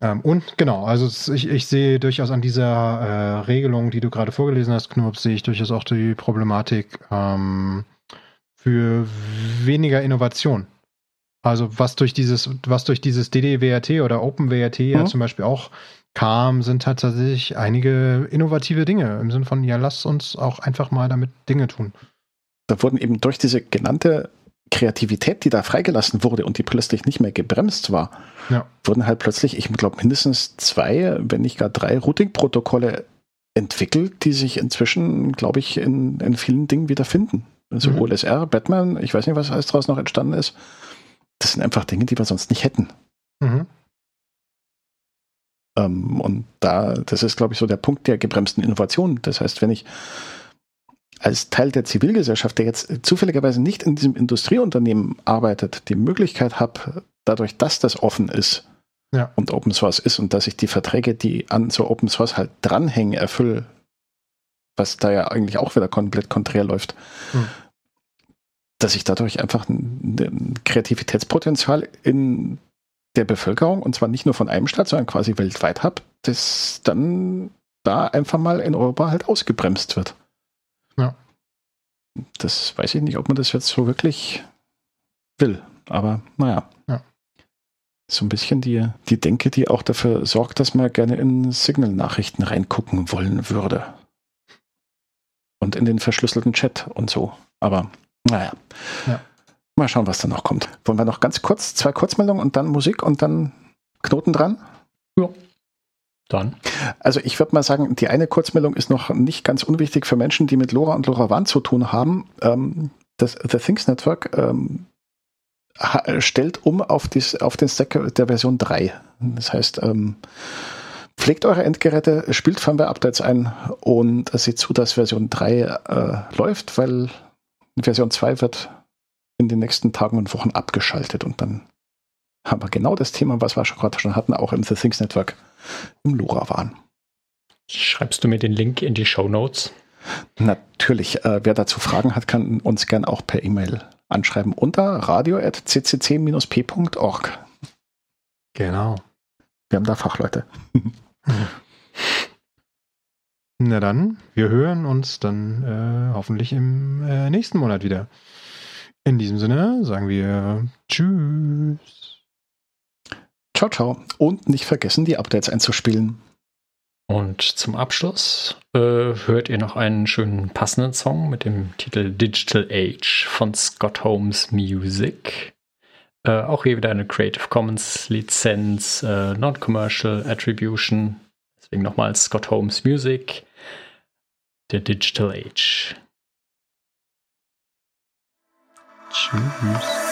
Ähm, und genau, also ich, ich, sehe durchaus an dieser Regelung, die du gerade vorgelesen hast, Knurps, sehe ich durchaus auch die Problematik ähm, für weniger Innovation. Also was durch dieses, was durch dieses DDWRT oder OpenWRT mhm. ja zum Beispiel auch kam, sind tatsächlich einige innovative Dinge im Sinne von, ja, lass uns auch einfach mal damit Dinge tun. Da wurden eben durch diese genannte Kreativität, die da freigelassen wurde und die plötzlich nicht mehr gebremst war, ja. wurden halt plötzlich, ich glaube, mindestens zwei, wenn nicht gar drei Routing-Protokolle entwickelt, die sich inzwischen, glaube ich, in, in vielen Dingen wiederfinden. Also mhm. OLSR, Batman, ich weiß nicht, was alles daraus noch entstanden ist das sind einfach Dinge, die wir sonst nicht hätten. Mhm. Ähm, und da, das ist, glaube ich, so der Punkt der gebremsten Innovation. Das heißt, wenn ich als Teil der Zivilgesellschaft, der jetzt zufälligerweise nicht in diesem Industrieunternehmen arbeitet, die Möglichkeit habe, dadurch, dass das offen ist ja. und Open Source ist und dass ich die Verträge, die an so Open Source halt dranhängen, erfülle, was da ja eigentlich auch wieder komplett konträr läuft, mhm dass ich dadurch einfach ein, ein Kreativitätspotenzial in der Bevölkerung, und zwar nicht nur von einem Staat, sondern quasi weltweit habe, das dann da einfach mal in Europa halt ausgebremst wird. Ja. Das weiß ich nicht, ob man das jetzt so wirklich will. Aber naja. Ja. So ein bisschen die, die Denke, die auch dafür sorgt, dass man gerne in Signal-Nachrichten reingucken wollen würde. Und in den verschlüsselten Chat und so. Aber naja. Ja. Mal schauen, was da noch kommt. Wollen wir noch ganz kurz zwei Kurzmeldungen und dann Musik und dann Knoten dran? Ja. Dann. Also ich würde mal sagen, die eine Kurzmeldung ist noch nicht ganz unwichtig für Menschen, die mit LoRa und LoRaWAN zu tun haben. Ähm, das The Things Network ähm, stellt um auf, dies, auf den Stack der Version 3. Das heißt, ähm, pflegt eure Endgeräte, spielt Firmware-Updates ein und seht zu, dass Version 3 äh, läuft, weil Version 2 wird in den nächsten Tagen und Wochen abgeschaltet und dann haben wir genau das Thema, was wir schon gerade schon hatten, auch im The Things Network im LoRa waren. Schreibst du mir den Link in die Show Notes? Natürlich. Äh, wer dazu Fragen hat, kann uns gern auch per E-Mail anschreiben unter radio.ccc-p.org. Genau. Wir haben da Fachleute. Na dann, wir hören uns dann äh, hoffentlich im äh, nächsten Monat wieder. In diesem Sinne sagen wir Tschüss. Ciao, ciao. Und nicht vergessen, die Updates einzuspielen. Und zum Abschluss äh, hört ihr noch einen schönen passenden Song mit dem Titel Digital Age von Scott Holmes Music. Äh, auch hier wieder eine Creative Commons Lizenz, äh, Non-Commercial Attribution. Deswegen nochmal Scott Holmes Music, der Digital Age. Tschüss.